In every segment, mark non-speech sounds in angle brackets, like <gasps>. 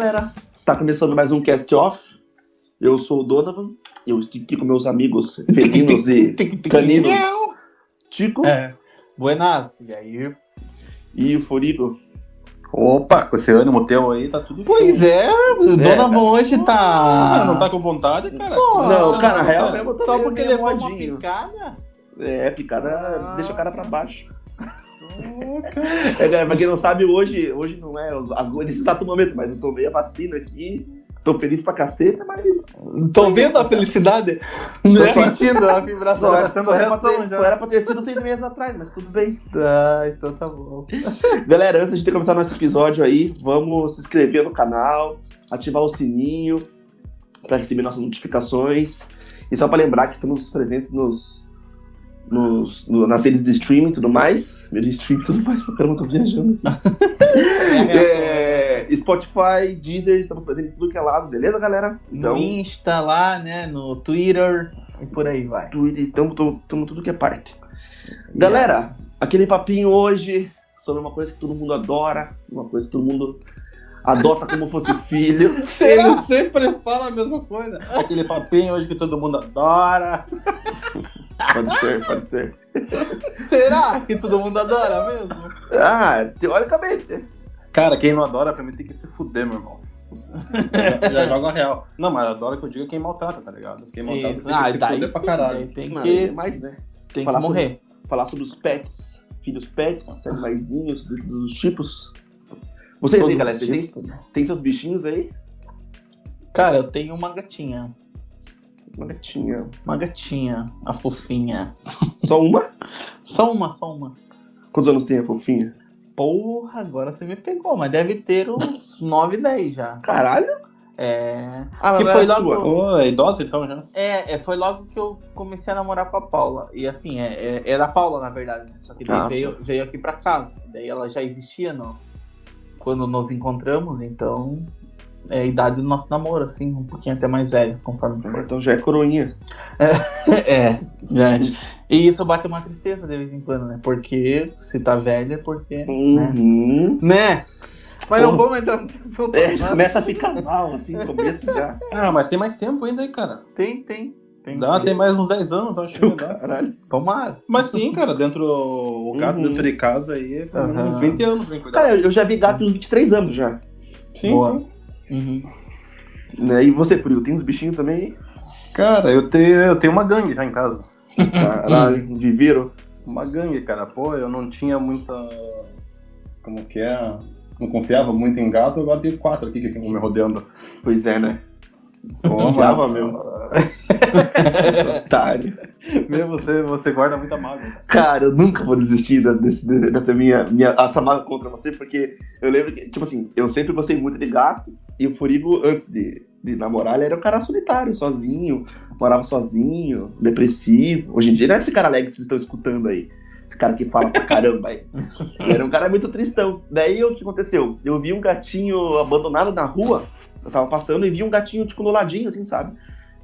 galera? Tá começando mais um Cast Off. Eu sou o Donovan. Eu estou aqui com meus amigos felinos e caninos. Tico É. Buenas. E aí? e o Forigo. Opa, com esse ânimo teu aí, tá tudo Pois show. é, o Donovan hoje Ah, tá. não tá com vontade, cara? Pô, Não, cara, na real só- mesmo, Só porque levou uma picada? É, picada Ah. deixa o cara pra baixo. É, galera, pra quem não sabe, hoje, hoje não é o- nesse exato momento, mas eu tomei a vacina aqui. Tô feliz pra caceta, mas Tô vendo a felicidade. Tô Né? sentindo a <laughs> vibração. só, era, só, era pra ter, só era pra ter sido seis meses atrás, mas tudo bem. Ah, então tá bom. <laughs> Galera, antes de começar nosso episódio aí, vamos se inscrever no canal, ativar o sininho para receber nossas notificações. E só para lembrar que estamos presentes nos, nos no- nas redes de streaming e tudo mais. Meu de streaming e tudo mais, caramba, eu tô viajando. <laughs> é, Spotify, Deezer, estamos em tudo que é lado, beleza, galera? No Insta lá, né? No Twitter e por aí vai. Twitter, estamos tudo que é parte. Galera, aquele papinho hoje sobre uma coisa que todo mundo adora, uma coisa que todo mundo adota como fosse filho. <laughs> Ele sempre fala a mesma coisa. Aquele papinho hoje que todo mundo adora. Pode ser, pode ser. Será que todo mundo adora mesmo? Ah, teoricamente. Cara, quem não adora, pra mim tem que se fuder, meu irmão. já, <laughs> já joga real. Não, mas adora que eu digo quem maltrata, tá ligado? Quem maltrata Isso. tem que Ah, se fuder pra caralho. tem que, é mais, né? tem que falar sobre- morrer. Falar sobre os pets, filhos pets, animaizinhos, do- dos tipos. Vocês aí, galera, tipos. tem seus bichinhos aí? Cara, eu tenho uma gatinha. Uma gatinha. Uma gatinha, a fofinha. Só uma? Só uma, só uma. Quantos anos tem a fofinha? Porra, agora você me pegou, mas deve ter uns 9, 10 já. Caralho? É. Ah, Que foi era logo- sua. Ô, é idosa então já? É, é, foi logo que eu comecei a namorar com a Paula. E assim, é, é, era a Paula, na verdade, né? Só que daí Ah, veio, veio aqui pra casa. Daí ela já existia no, quando nos encontramos, então é a idade do nosso namoro, assim, um pouquinho até mais velho, conforme Ah, Então já é coroinha. É, <laughs> verdade. E isso bate uma tristeza de vez em quando, né? Porque se tá velha é porque. Né? Uhum. né? Mas não vamos entrar nesse assunto. É, começa a ficar mal, assim, no começo já. Ah, mas tem mais tempo ainda aí, cara. Tem, tem. Tem, Dá, tem mais uns 10 anos, acho que dá. Caralho. Tomara. Mas sim, cara, dentro o gato Uhum. dentro de casa aí, Aham. uns 20 anos vem cuidar. Cara, eu já vi gato uns 23 anos já. sim, boa. sim. Uhum. Né? E você, Frio, tem uns bichinhos também? Cara, eu tenho, eu tenho uma gangue já em casa. Caralho, viveram. Uma gangue, cara. Pô, eu não tinha muita. Como que é? Não confiava muito em gato, agora tenho quatro aqui que ficam me rodeando. Pois é, né? Confiava mesmo. <laughs> Otário. Meu, você, você guarda muita mágoa. Cara, eu nunca vou desistir desse- dessa minha, minha essa mágoa contra você, porque eu lembro que, tipo assim, eu sempre gostei muito de gato, e o Furigo, antes de, de namorar, ele era um cara solitário, sozinho, morava sozinho, depressivo. Hoje em dia não é esse cara alegre que vocês estão escutando aí. Esse cara que fala pra caramba aí. Ele era um cara muito tristão. Daí o que aconteceu? Eu vi um gatinho abandonado na rua, eu tava passando e vi um gatinho, tipo, no ladinho, assim, sabe?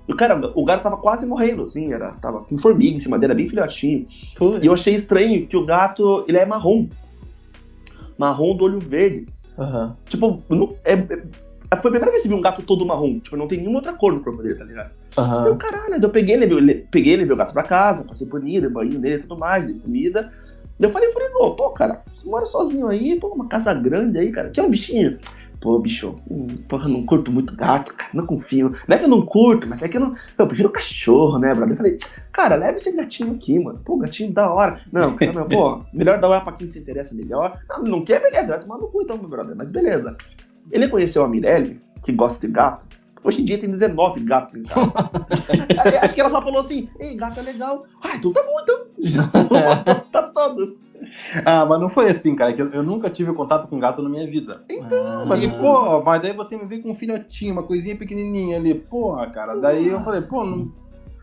E cara, o gato tava quase morrendo, assim, era, tava com formiga em cima dele, era bem filhotinho. Putz. E eu achei estranho que o gato, ele é marrom. Marrom do olho verde. Aham. Tipo, não- é, é- foi a primeira vez que eu vi um gato todo marrom. Tipo, não tem nenhuma outra cor no corpo dele, tá ligado? Eu, Aham. caralho, eu peguei, levei, le- peguei, levei o gato pra casa, passei paninho, banho dele e tudo mais, dei comida. Daí eu falei, falei, pô, pô, cara, você mora sozinho aí, pô, uma casa grande aí, cara. Quer um bichinho? Pô, bicho, porra, não curto muito gato, cara, não confio. Não é que eu não curto, mas é que eu não. Eu prefiro cachorro, né, brother? Eu falei, cara, leva esse gatinho aqui, mano. Pô, gatinho da hora. Não, cara, não, pô, <laughs> melhor dar uma pra quem se interessa melhor. Não, não quer, beleza, vai tomar no cu então, meu brother, mas beleza. Ele conheceu a Mirelle, que gosta de gato. Hoje em dia tem 19 gatos em casa. Aí, <laughs> Acho que ela só falou assim: Ei, gato é legal. Ah, então tá bom, então. <laughs> tá todos. Ah, mas não foi assim, cara. que eu, eu nunca tive contato com gato na minha vida. Então, Mas, e, pô, mas daí você me veio com um filhotinho, uma coisinha pequenininha ali. Pô, cara, daí eu falei, pô, não,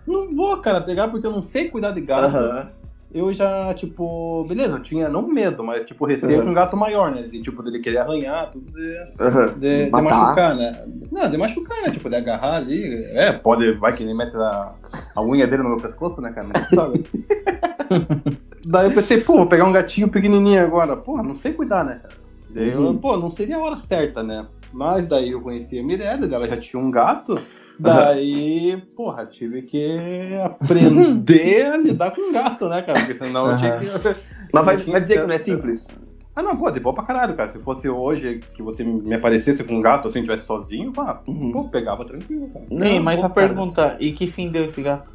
não vou, cara, pegar porque eu não sei cuidar de gato. Aham. Eu já, tipo, beleza, eu tinha não medo, mas, tipo, receio Uhum. com um gato maior, né? De, tipo, dele querer arranhar, tudo de, Aham. de, de machucar, né? Não, de machucar, né? Tipo, de agarrar ali. É, pode, vai que ele mete a, a unha dele no meu pescoço, né, cara? Não sabe? <laughs> Daí eu pensei, pô, vou pegar um gatinho pequenininho agora. Pô, não sei cuidar, né, cara? Daí eu, Uhum. pô, não seria a hora certa, né? Mas daí eu conheci a Mirella, ela já tinha um gato. Daí, porra, tive que aprender a lidar com gato, né, cara? Porque senão eu tinha que. Mas vai, vai dizer que não é simples? Ah, não, pô, de boa pra caralho, cara. Se fosse hoje que você me aparecesse com um gato assim, tivesse sozinho, pá, Uhum. pô, pegava tranquilo, cara. Não, Ei, mas pô, a cara. pergunta, e que fim deu esse gato?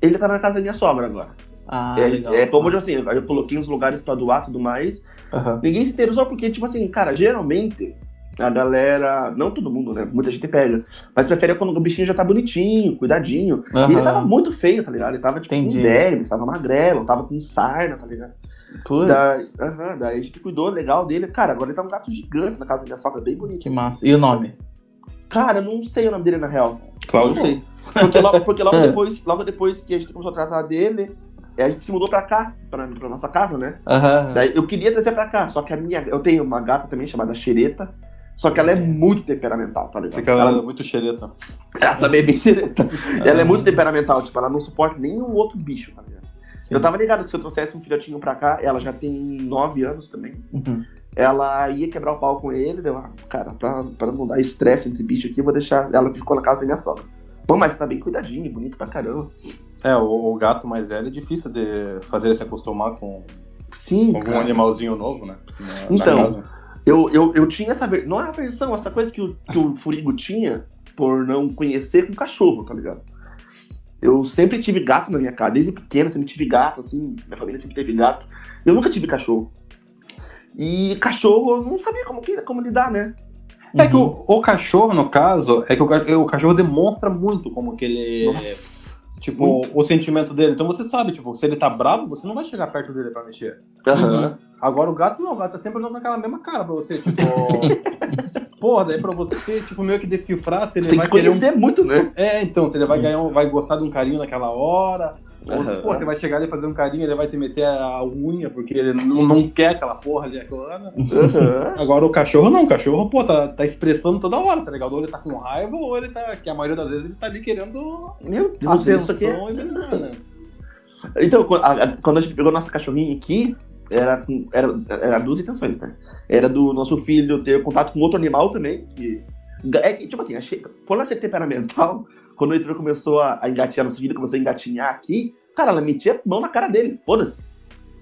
Ele tá na casa da minha sogra agora. Ah, é, legal. é como eu assim, eu coloquei uns lugares pra doar e tudo mais. Aham. Ninguém se interessou porque, tipo assim, cara, geralmente a galera. Não todo mundo, né? Muita gente pega. Mas prefere quando o bichinho já tá bonitinho, cuidadinho. E ele tava muito feio, tá ligado? Ele tava tipo Entendi. com verme, tava magrelo, tava com sarna, tá ligado? Putz, Daí, aham, daí a gente cuidou legal dele. Cara, agora ele tá um gato gigante na casa da minha sogra, bem bonito. que assim. massa. E o nome? Cara, eu não sei o nome dele na real. Cláudio. Não sei. Porque logo, porque logo <laughs> depois, logo depois que a gente começou a tratar dele, é, a gente se mudou pra cá, pra, pra nossa casa, né? Aham. Daí eu queria trazer pra cá, só que a minha. Eu tenho uma gata também chamada Xereta. Só que ela é muito temperamental, tá ligado? Você que ela ela, é muito xereta. ela também é bem xereta. Ela é muito temperamental, tipo, ela não suporta nenhum outro bicho, tá ligado? Sim. Eu tava ligado que se eu trouxesse um filhotinho pra cá, ela já tem nove anos também. Uhum. Ela ia quebrar o pau com ele, deu, ah, cara, pra, pra não dar estresse entre bicho aqui, eu vou deixar. Ela ficou na casa da minha sogra. Bom, mas tá bem cuidadinho, bonito pra caramba. É, o, o gato mais velho é difícil de fazer ele se acostumar com Sim, algum cara. animalzinho novo, né? Na- na Então, casa. Eu, eu, eu tinha essa versão. Não é a versão, essa coisa que o, que o Furigo tinha por não conhecer com cachorro, tá ligado? Eu sempre tive gato na minha casa, desde pequeno, sempre tive gato, assim, minha família sempre teve gato. Eu nunca tive cachorro. E cachorro, eu não sabia como, que, como lidar, né? É que o, o cachorro, no caso, é que o, o cachorro demonstra muito como que ele. Nossa. Tipo, muito. o sentimento dele. Então você sabe, tipo, se ele tá bravo, você não vai chegar perto dele pra mexer. Aham. Agora o gato não, o gato tá sempre olhando com aquela mesma cara pra você, tipo. <laughs> porra, daí pra você, tipo, meio que decifrar se ele Você tem vai que querer um. conhecer muito, né? É, então, se ele vai Isso. ganhar um, vai gostar de um carinho naquela hora. Ou se, Aham. pô, você vai chegar ali e fazer um carinho, ele vai te meter a unha, porque ele não, não quer aquela porra ali agora. Aham. Agora o cachorro não, o cachorro, pô, tá, tá expressando toda hora, tá ligado? Ou ele tá com raiva, ou ele tá. Que a maioria das vezes ele tá ali querendo Meu Deus, isso atenção aqui é... e né? Então, quando a, a- quando a gente pegou nossa cachorrinha aqui, era, com- era, era duas intenções, né? Era do nosso filho ter contato com outro animal também, que. É que, tipo assim, achei. Por ela ser temperamental, <laughs> quando o Heitor começou a, a engatinhar, nosso filho começou a engatinhar aqui, cara, ela metia a mão na cara dele, foda-se.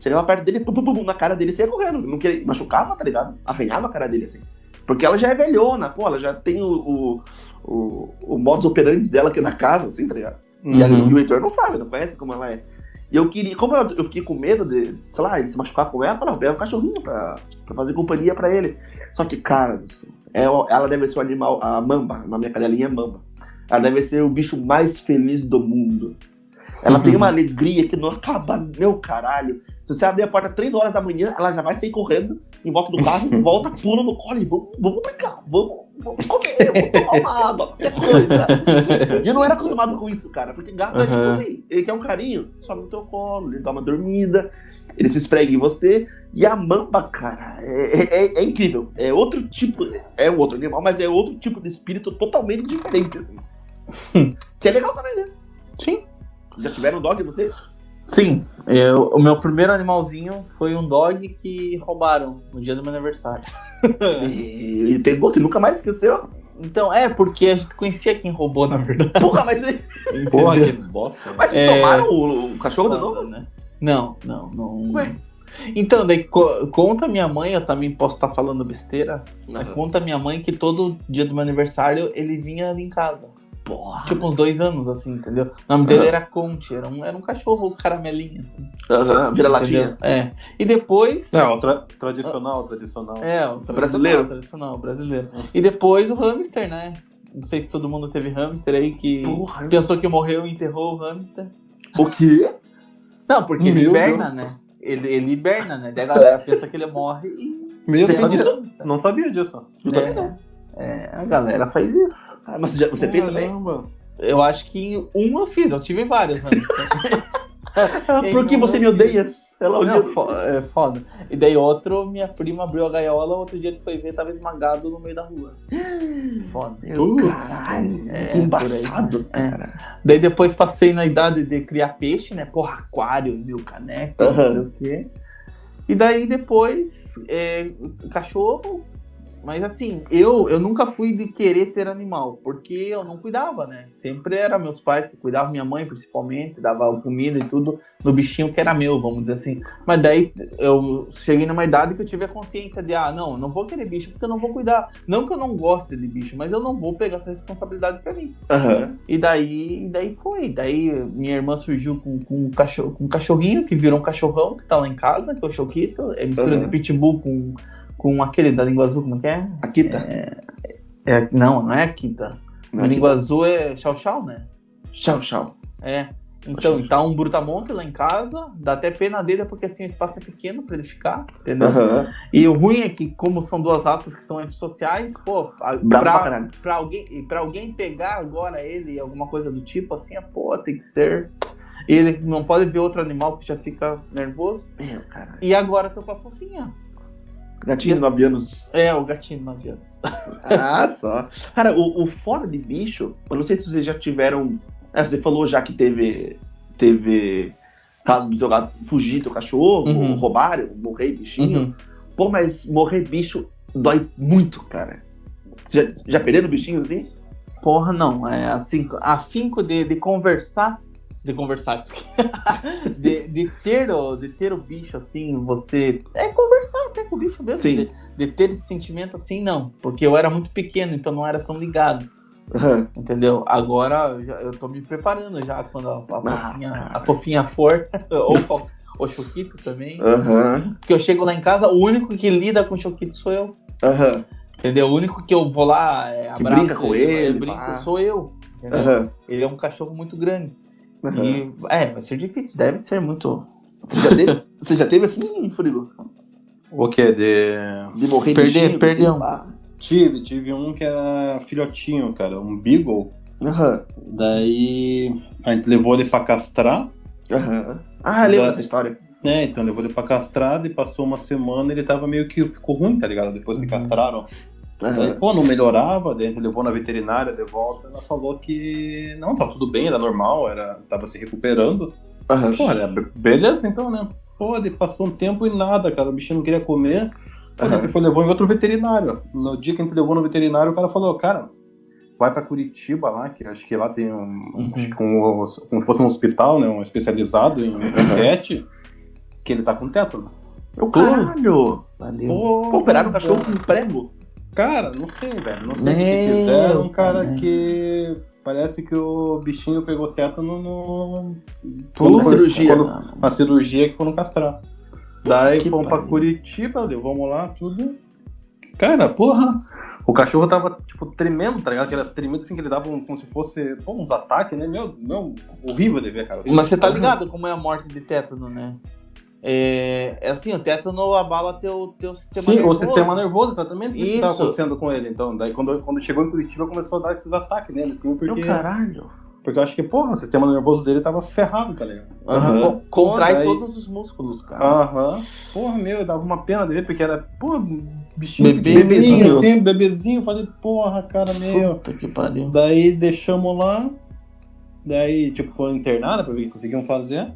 Chegava perto dele, pum, pum, pum, na cara dele saía correndo. Não queria, machucava, tá ligado? Arranhava a cara dele assim. Porque ela já é velhona, pô, ela já tem o, o, o, o modus operandi dela aqui na casa, assim, tá ligado? E, a- Uhum. e o Heitor não sabe, não conhece como ela é. E eu queria, como eu, fiquei com medo de, sei lá, ele se machucar com ela, eu falei, pega o cachorrinho pra, pra fazer companhia pra ele. Só que, cara, é, ela deve ser o animal, a mamba, na minha cadelinha é mamba. Ela deve ser o bicho mais feliz do mundo. Ela tem uma <laughs> alegria que não acaba, meu caralho. Se você abrir a porta três horas da manhã, ela já vai sair correndo em volta do carro, <laughs> volta, pula no colo e vamos, vamos brincar, vamos, vamos comer, vamos tomar uma água, qualquer coisa. E eu não era acostumado com isso, cara, porque gato é tipo assim, ele quer um carinho, sobe no teu colo, ele dá uma dormida, ele se esfrega em você. E a mamba, cara, é, é- é incrível. É outro tipo, é um outro animal, mas é outro tipo de espírito totalmente diferente, assim. <laughs> que é legal também, né? Sim. Já tiveram dog vocês? Sim, eu- o meu primeiro animalzinho foi um dog que roubaram no dia do meu aniversário. E, e pegou, que nunca mais esqueceu. Então, é, porque a gente conhecia quem roubou, na verdade. Porra, mas, Porra, que bosta. mas vocês É. tomaram o, o cachorro de novo? né? Não, não, não. Ué? Então, daí co- conta minha mãe, eu também posso estar falando besteira, mas Aham. conta minha mãe que todo dia do meu aniversário ele vinha ali em casa. Porra. Tipo, uns dois anos, assim, entendeu? O nome dele Aham. era Conte, era um, era um cachorro caramelinho, assim. Aham, vira latinha. entendeu? É. E depois. É, o tra- tradicional, tradicional. É, o tradicional, Brasileiro? Tradicional, brasileiro. E depois o hamster, né? Não sei se todo mundo teve hamster aí que Porra. pensou que morreu e enterrou o hamster. O quê? Não, porque ele Meu hiberna, Deus. né? Ele, ele hiberna, né? Daí a galera pensa que ele morre e. Meu Deus, não sabia- não sabia disso. Eu também é, não. É, a galera faz isso. Ah, mas já- você fez também? Caramba. Eu acho que um eu fiz, eu tive. Ah, <laughs> Quem por que não você me odeia? Ela Não, odeia. fo- é foda. E daí outro, minha prima abriu a gaiola, outro dia tu foi ver, tava esmagado no meio da rua. Foda. Meu caralho, É, que embaçado, É. cara. Daí depois passei na idade de criar peixe, né? Porra, aquário, mil caneco, não Aham. sei o quê. E daí depois, é, cachorro, Mas assim, eu, eu nunca fui de querer ter animal, porque eu não cuidava, né? Sempre era meus pais que cuidavam, minha mãe principalmente, dava comida e tudo no bichinho que era meu, vamos dizer assim. Mas daí eu cheguei numa idade que eu tive a consciência de, ah, não, eu não vou querer bicho porque eu não vou cuidar. Não que eu não goste de bicho, mas eu não vou pegar essa responsabilidade pra mim. Aham. E daí, daí foi. Daí minha irmã surgiu com, com, um cachorro, com um cachorrinho que virou um cachorrão que tá lá em casa, que é o Choquito. É mistura Uhum. de pitbull com, com aquele da língua azul, como é que é? Aqui tá. É, não, não é Akita. Não, A língua azul é Chau Chau, né? Tchau, tchau. É. Então, tá um brutamonte lá em casa, dá até pena dele porque assim o espaço é pequeno pra ele ficar, entendeu? Aham. E o ruim é que, como são duas raças que são antissociais, pô, a- Brabo pra pra, caralho. pra, alguém, pra alguém pegar agora ele, alguma coisa do tipo, assim, é, pô, tem que ser. Ele não pode ver outro animal que já fica nervoso. Meu, cara. E agora tô com a fofinha. Gatinho. 9 anos. É, o gatinho de 9 anos. Ah, <laughs> só. Cara, o, o fora de bicho, eu não sei se vocês já tiveram. É, você falou já que teve. Teve caso do teu gato fugir teu cachorro, Uhum. ou roubar, morrer bichinho. Pô, mas morrer bicho dói muito, cara. Você já, já perderam bichinho assim? Porra, não. É assim, afinco de, de conversar. De conversar, <laughs> de, de, ter o, de ter o bicho assim, você. É conversar até com o bicho mesmo. De, de ter esse sentimento assim, não. Porque eu era muito pequeno, então não era tão ligado. Aham. Entendeu? Agora eu, já, eu tô me preparando já quando a, a Ah, fofinha, a fofinha for. <laughs> ou o Choquito também. Aham. Porque eu chego lá em casa, o único que lida com o Choquito sou eu. Aham. Entendeu? O único que eu vou lá, é, Que abraço brinca com ele, brinco, pá. sou eu. Aham. Ele é um cachorro muito grande. Aham. E, é, vai ser difícil, deve ser muito. Você já teve, <laughs> você já teve assim, Furigo? O que? De. De morrer Perder- bichinho? perder assim, um. pá? Tive, tive um que era filhotinho, cara, um Beagle. Aham. Daí a gente levou ele pra castrar, Aham. Ah, lembro Da- dessa história. né? Então levou ele pra castrar e passou uma semana ele tava meio que ficou ruim, tá ligado? Depois que Uhum. castraram. Aham. pô, não melhorava, gente levou na veterinária de volta, ela falou que não, tava tudo bem, era normal, era, tava se recuperando. Aham. Pô, olha, be- beleza então, né? Pô, ele passou um tempo e nada, cara, o bichinho não queria comer. Pô, foi levou em outro veterinário. No dia que a gente levou no veterinário, o cara falou, cara, vai pra Curitiba lá, que acho que lá tem um. Uhum. Acho que como, como se fosse um hospital, né? Um especializado em Uhum. pet, que ele tá com tétano. Meu caralho! Valeu. Pô, Pô, operaram um cachorro com prego? Cara, não sei, velho. Não sei Meu fizeram, cara, pai. que parece que o bichinho pegou tétano no. Uma cirurgia. Quando, uma cirurgia que foram castrar. Daí Que fomos pra. Curitiba, levamos lá, tudo. Cara, porra. O cachorro tava, tipo, tremendo, tá ligado? Que era tremendo assim, que ele dava um- como se fosse pô, uns ataques, né? Meu, meu, horrível de ver, cara. Mas você tá ligado como é a morte de tétano, né? É, é assim, o tétano abala teu, teu sistema Sim, nervoso. o sistema nervoso, exatamente isso que tava Isso. acontecendo com ele. Então, daí quando, quando chegou em Curitiba, começou a dar esses ataques nele, assim, Meu porque, caralho! porque eu acho que, porra, o sistema nervoso dele tava ferrado, tá ligado? Aham. Aham. Co- Contrai daí- todos os músculos, cara. Aham. Porra, meu, dava uma pena de ver, porque era, pô, bichinho Bebê- bebezinho. assim, bebezinho. Falei, porra, cara, meu. Puta que pariu. Daí deixamos lá. Daí, tipo, foram internada pra ver o que conseguiam fazer.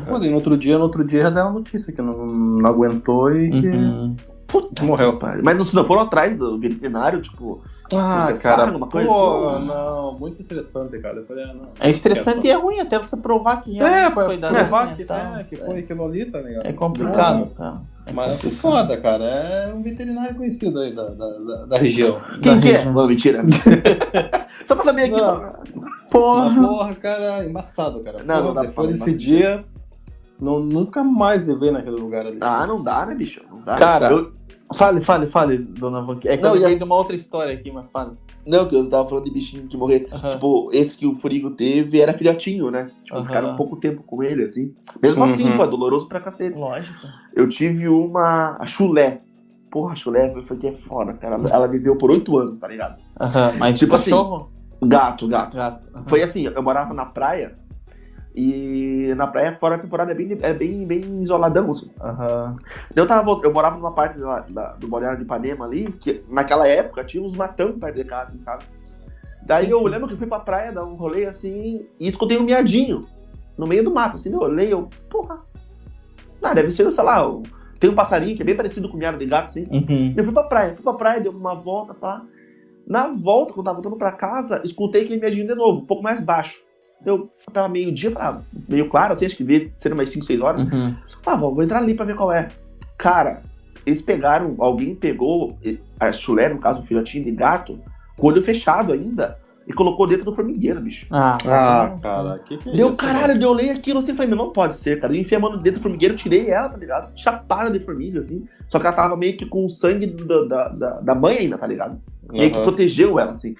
Pô, daí no outro dia, no outro dia já deram notícia que não, não aguentou e que Uhum. Puta morreu. Pai, Mas não, se não foram atrás do veterinário, tipo. Ah, cara, alguma coisa pô, não, muito estressante, cara. Eu falei, ah, não. É estressante e é ruim até você provar que É, realmente pra foi dado. provar que, é, que foi aquilo ali, tá ligado? É complicado, cara. É Mas é complicado. foda, cara. É um veterinário conhecido aí da, da, da, da região. Quem Da que é? região. Não, mentira. <laughs> só pra saber aqui. Não. Só... Mas, Porra. porra, cara, embaçado, cara. Não, não Porra, dá pra desse embaçado. dia, não, nunca mais eu ver naquele lugar ali. Ah, não dá, né, bicho? Não dá. Cara, Eu- Fale, fale, fale, dona Vanque. É que Não, eu ia- lembrei de uma outra história aqui, mas fale. Não, que eu tava falando de bichinho que morrer. Aham. Tipo, esse que o Furigo teve era filhotinho, né? Tipo, Aham. ficaram pouco tempo com ele, assim. Mesmo assim, Uhum. pô, é doloroso pra cacete. Lógico. Eu tive uma. A chulé. Porra, a chulé foi, que é foda, cara. Ela, ela viveu por oito anos, tá ligado? Aham, Mas Tipo assim, cachorro? Gato, gato. Gato. Aham. Foi assim, eu morava na praia. E na praia, fora a temporada, é bem, é bem, bem isoladão, assim. Aham. Eu, tava, eu morava numa parte da, da- do Balneário de Ipanema ali, que naquela época tinha uns matão perto de casa, sabe? Daí Sim, eu sim. lembro que fui pra praia dar um rolê assim e escutei um miadinho no meio do mato, assim, eu olhei, eu, porra. Ah, deve ser, sei lá, o Tem um passarinho que é bem parecido com miado de gato, assim. Uhum. Eu fui pra praia, fui pra praia, dei uma volta, pá. Na volta, quando eu tava voltando pra casa, escutei aquele miadinho de novo, um pouco mais baixo. Eu tava meio-dia, falava, meio claro, assim, acho que devia ser umas 5, 6 horas. Uhum. Ah, vou, vou entrar ali pra ver qual é. Cara, eles pegaram, alguém pegou a chulé, no caso, o filhotinho de gato, com o olho fechado ainda, e colocou dentro do formigueiro, bicho. Ah, Ah, cara, que que é Deu isso, caralho, eu olhei aquilo assim e falei, não pode ser, cara. Eu enfiei a mão dentro do formigueiro, tirei ela, tá ligado? Chapada de formiga, assim. Só que ela tava meio que com o sangue da, da, da mãe ainda, tá ligado? Meio que Aham. protegeu ela, assim.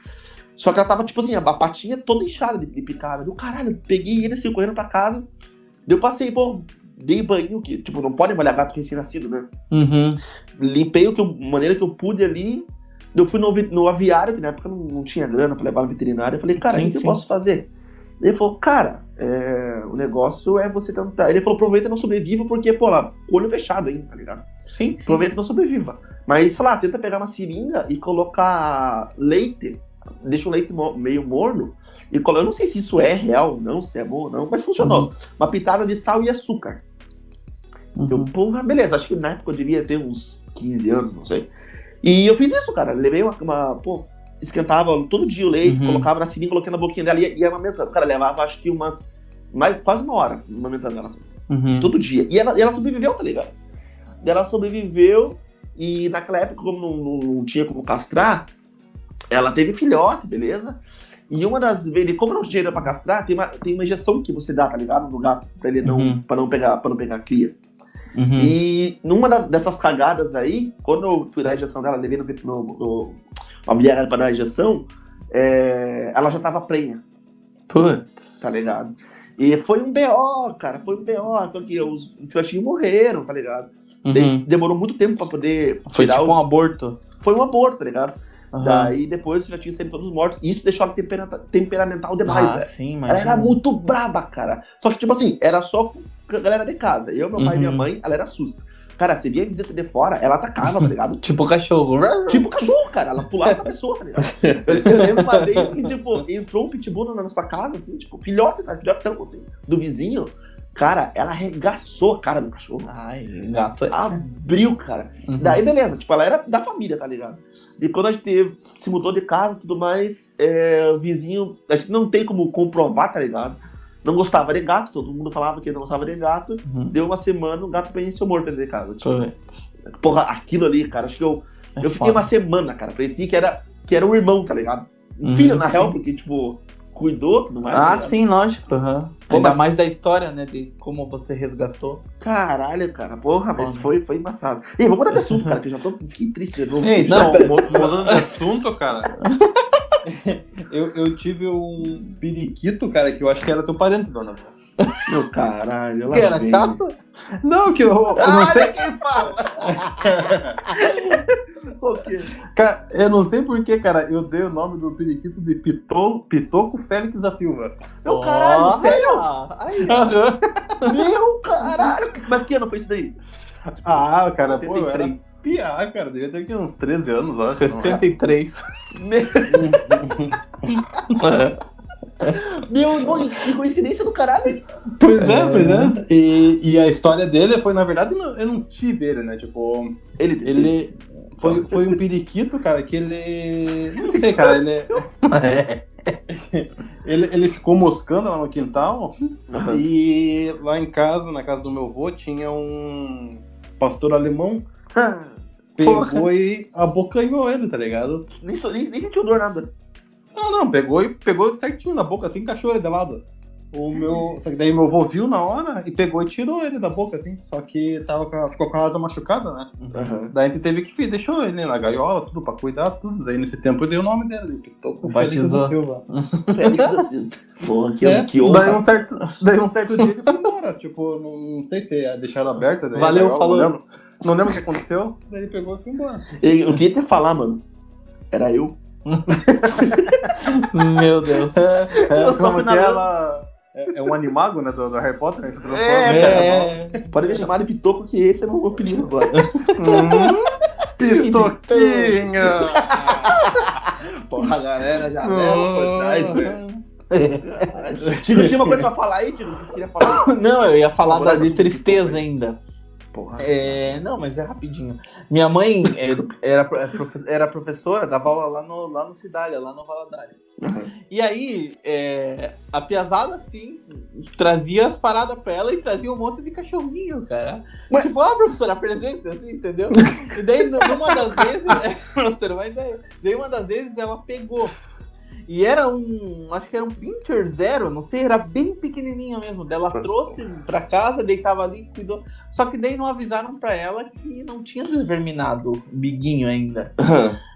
Só que ela tava, tipo assim, a patinha toda inchada de, de picada. Deu caralho, peguei ele assim, correndo pra casa. Daí eu passei, pô, dei banho, que, tipo, não pode molhar gato recém-nascido, né? Uhum. Limpei o que eu, maneira que eu pude ali. Eu fui no, no aviário, que na época não, não tinha grana pra levar no veterinário. Eu falei, cara, o que, eu posso fazer? Ele falou, cara, é, o negócio é você tentar. Ele falou, aproveita e não sobreviva, porque, pô, lá, olho fechado ainda, tá ligado? Sim, sim. Aproveita e não sobreviva. Mas, sei lá, tenta pegar uma seringa e colocar leite, deixa o leite meio morno, e colo- eu não sei se isso é real ou não, se é bom ou não, mas funcionou. Uma pitada de sal e açúcar. Eu, Uhum. porra, beleza, acho que na época eu devia ter uns 15 anos, não sei. E eu fiz isso, cara. Levei uma. uma- pô, esquentava todo dia o leite, Uhum. colocava na seringa, coloquei na boquinha dela e ia, ia amamentando. Cara, levava acho que umas. Mais, quase uma hora amamentando ela. assim, Uhum. Todo dia. E ela, e ela sobreviveu, tá ligado? E ela sobreviveu e naquela época, como não, não- não tinha como castrar, ela teve filhote, beleza? E uma das vezes, como não dinheiro pra castrar, tem uma, tem uma injeção que você dá, tá ligado? No gato, pra ele não, Uhum. pra não pegar, pra não pegar cria. Uhum. E numa da- dessas cagadas aí, quando eu fui dar a injeção dela, levei no, no, no aviário pra dar a injeção, é, ela já tava prenha, Putz. tá ligado? E foi um BO, cara, foi um BO, porque os filhotinhos morreram, tá ligado? Uhum. De- demorou muito tempo pra poder Foi tirar tipo os... um aborto. Foi um aborto, tá ligado? Uhum. Daí depois os filhotinhos saíram todos mortos. E isso deixou ela tempera- temperamental demais, ah, né? sim, mas. Ela era muito braba, cara. Só que, tipo assim, era só a galera de casa. Eu, meu pai e minha Uhum. mãe, ela era sus. Cara, você via a visita de fora, ela atacava, tá ligado? <laughs> Tipo cachorro. <laughs> tipo cachorro, cara. Ela pulava na pessoa, tá ligado? Eu, eu lembro uma vez que, tipo, entrou um pitbull na nossa casa, assim, tipo, filhote, tá? Filhotão, assim, do vizinho. Cara, ela arregaçou a cara do cachorro. Ai, gato é. Abriu, cara. Uhum. Daí, beleza, tipo, ela era da família, tá ligado? E quando a gente teve- se mudou de casa e tudo mais, é, o vizinho, a gente não tem como comprovar, tá ligado? Não gostava de gato, todo mundo falava que não gostava de gato. Uhum. Deu uma semana, o gato conheceu morto dentro de casa. Tipo, Putz. porra, aquilo ali, cara, acho que eu, É eu fiquei foda. uma semana, cara, parecia que era, que era um irmão, tá ligado? Um Uhum, filho, na sim. real, porque, tipo, cuidou tudo mais. Ah, ligado? sim, lógico. aham. Pô, Ainda mas- mais da história, né? De como você resgatou. Caralho, cara, porra, mas foi, foi embaçado. E vamos mudar de assunto, cara, que eu já tô, fiquei triste de novo. Ei, Não. mu- mudando de assunto, cara. <laughs> <laughs> eu, eu tive um periquito, cara, que eu acho que era teu parente, dona. Meu caralho, lá Que era vem. chato? Não, que eu, eu não sei. quem fala? <laughs> Cara, eu não sei porquê, cara. Eu dei o nome do periquito de Pito, Pitoco Félix da Silva. Meu caralho, Olha! sério? Aí, Aham. Meu caralho. Mas que ano foi isso daí? Ah, cara, pô, eu era 83. piá, cara. Devia ter aqui uns 13 anos, eu acho. 63. <laughs> Meu, Meu irmão, que coincidência do caralho. Pois é, pois é. E, e a história dele foi, na verdade, eu não tive ele, né? Tipo, Ele, ele foi, foi um periquito, cara, que ele. Não sei, cara, ele. <laughs> Ele, ele ficou moscando lá no quintal Aham. e lá em casa, na casa do meu avô, tinha um pastor alemão, Ah, pegou e abocanhou ele, tá ligado? nem, nem, nem sentiu dor nada. Não, não, pegou e pegou certinho na boca, assim, encaixou ele de lado. O meu. Só que daí meu avô viu na hora e pegou e tirou ele da boca, assim. Só que tava com a- ficou com a asa machucada, né? Aham. Daí a gente teve que deixou ele na gaiola, tudo pra cuidar, tudo. Daí nesse tempo eu dei o nome dele, Pitoco Félix Batizou. da Silva. Félix da Silva. Porra, que, É, que honra. daí, um certo, daí um certo dia ele foi. Tipo, não, não sei se ia deixar ela aberta. Daí, Valeu, daí eu falou. Não lembro, não lembro o que aconteceu. Daí ele pegou e foi embora. Eu, eu queria até falar, mano. Era eu. <laughs> Meu Deus. É, Eu só que na- ela. É, é um animago, né? Do, do Harry Potter, né? Se transforma. É, É, Pode me chamar de Pitoco, que esse é o meu apelido agora. <laughs> Hum, Pitoquinho! <laughs> Porra, a galera já leva por trás, velho. <laughs> Tiro, tinha uma coisa pra falar aí, Tiro? Você queria falar? <coughs> Não, eu ia falar da de tristeza ainda. Porra. É, não, mas é rapidinho. Minha mãe é, era, profe- era professora, dava aula lá no, lá no Cidália, lá no Valadares. Uhum. E aí, é, a piazada, assim, trazia as paradas pra ela e trazia um monte de cachorrinho, cara. Ué? Tipo, ó, professora, apresenta, assim, entendeu? E daí, numa das vezes, <laughs> é, pra você ter uma ideia, daí uma das vezes ela pegou. E era um, acho que era um Pincher Zero, não sei, era bem pequenininho mesmo. Ela trouxe pra casa, deitava ali, cuidou. Só que daí não avisaram pra ela que não tinha determinado o biguinho ainda.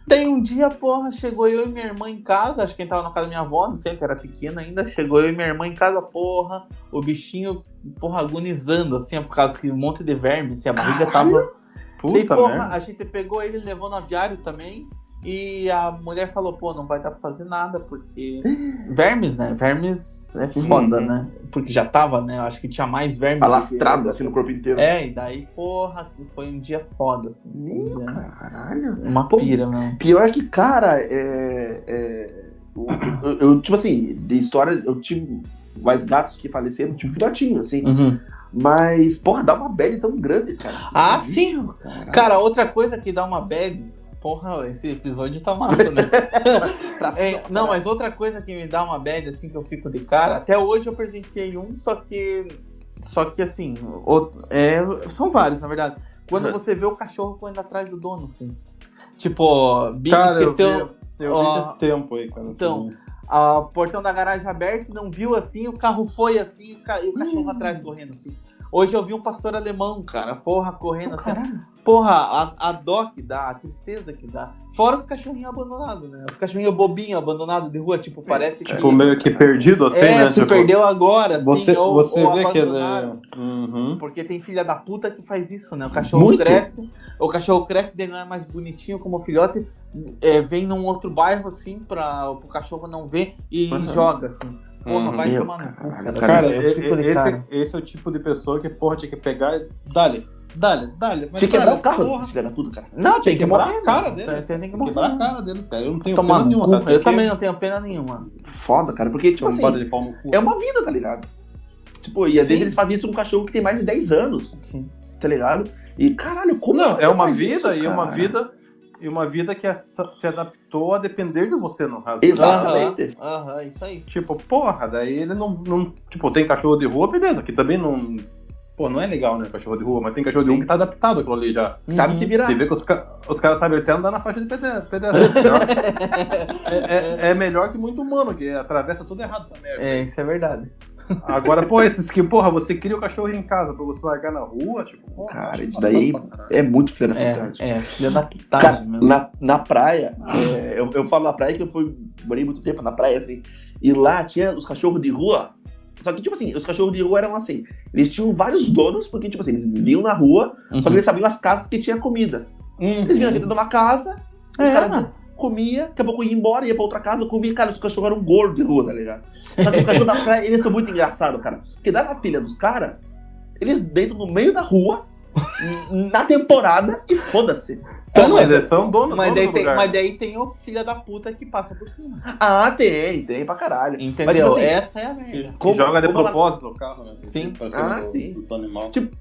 Daí um dia, porra, chegou eu e minha irmã em casa, acho que quem tava na casa da minha avó, não sei, que era pequena ainda, chegou eu e minha irmã em casa, porra, o bichinho, porra, agonizando, assim, por causa que um monte de verme, assim, a barriga tava... Puta Daí, porra, a gente pegou ele, levou no aviário também, e a mulher falou, pô, não vai dar pra fazer nada, porque... <gasps> Vermes, né? Vermes é foda, Uhum. né? Porque já tava, né? Eu acho que tinha mais vermes. do que- Alastrado assim no corpo inteiro. É, e daí, porra, foi um dia foda, assim. Meu dia- caralho. Uma Pô, pira, mano. Pior que, cara, é. é, eu, eu- eu, tipo assim, de história, eu tive mais gatos que faleceram, tipo filhotinho, assim. Uhum. Mas, porra, dá uma bad tão grande, cara. Ah, sim. viu, Cara, outra coisa que dá uma bad. Porra, esse episódio tá massa, né? pra <laughs> É, não, cara. mas outra coisa que me dá uma bad, assim, que eu fico de cara. Até hoje eu presenciei um, só que. Só que assim. o- é, são vários, na verdade. Quando Uhum. você vê o cachorro correndo atrás do dono, assim. Tipo, Big Cara, eu esqueceu. vi, eu Ó, vi esse tempo aí, cara. então, O portão da garagem aberto, não viu assim, o carro foi assim, o ca- e o cachorro Hum. atrás correndo assim. Hoje eu vi um pastor alemão, cara, porra, correndo Pô, assim. caralho. Porra, a, a dó que dá, a tristeza que dá. Fora os cachorrinhos abandonados, né? Os cachorrinhos bobinhos abandonados de rua, tipo, parece que. Tipo, meio que perdido assim, é, né? se Tipo, perdeu agora, assim, Você, ou, você ou vê que ele. abandonaram. Uhum. Porque tem filha da puta que faz isso, né? O cachorro Muito. cresce, o cachorro cresce, daí não é mais bonitinho como filhote, é, vem num outro bairro, assim, pra o cachorro não ver e Uhum. joga, assim. Porra, Uhum. vai Meu tomar no cu, caralho, cara. Cara, eu fico esse, cara. esse é o tipo de pessoa que, porra, tinha que pegar e. Dale, dale, dale. mas Tinha que quebrar o carro porra, desses filha da puta, cara. Não, tem que quebrar morrer, a cara mano. deles. Tem, tem que Quebrar morrer. a cara deles, cara. Eu não tenho Tomar pena nenhuma, cu. cara. Tem Eu que- também não tenho pena nenhuma. Foda, cara. Porque, tipo assim, de pau no cu. é uma vida, tá ligado? Tipo, e às vezes eles fazem isso com um cachorro que tem mais de 10 anos, Sim. tá ligado? E, caralho, como Não, é uma vida isso, e uma cara? vida. E uma vida que essa- se adaptou a depender de você, no caso. Exatamente. Aham, aham, isso aí. Tipo, porra, daí ele não, não. Tipo, tem cachorro de rua, beleza, que também não. Pô, não é legal, né? Cachorro de rua, mas tem cachorro de Sim. rua que tá adaptado àquilo ali já. Sabe Uhum. se virar. Você vê que os, os caras sabem até andar na faixa de pede- pedestre. <laughs> é, é- é melhor que muito humano, que atravessa tudo errado essa merda. É, isso é verdade. Agora, pô, esses que, porra, você cria o cachorro em casa pra você largar na rua, tipo, porra, Cara, isso daí. É muito filha da É, puta. é, filha da Cara, putagem mesmo. na, na praia, é, eu, eu falo na praia que eu fui, morei muito tempo na praia, assim, e lá tinha os cachorros de rua. Só que, tipo assim, os cachorros de rua eram assim. Eles tinham vários donos, porque, tipo assim, eles viviam na rua, só que Uhum. eles sabiam as casas que tinha comida. Eles vinham dentro de uma casa, os É. caras comia, daqui a pouco ia embora, ia pra outra casa, comia. Cara, os cachorros eram gordos de rua, tá ligado? Só que os cachorros da praia, eles são muito engraçados, cara. Porque dá na telha dos caras, eles deitam no meio da rua, na temporada, e foda-se. Então, mas eles são donos Mas donos daí, do tem, lugar. mas daí tem o filho da puta que passa por cima. Ah, tem, tem pra caralho. Entendeu? Mas, tipo assim, Essa é a merda. Como- joga de propósito no carro, né? Sim. Ah, do- sim. do animal. Tipo,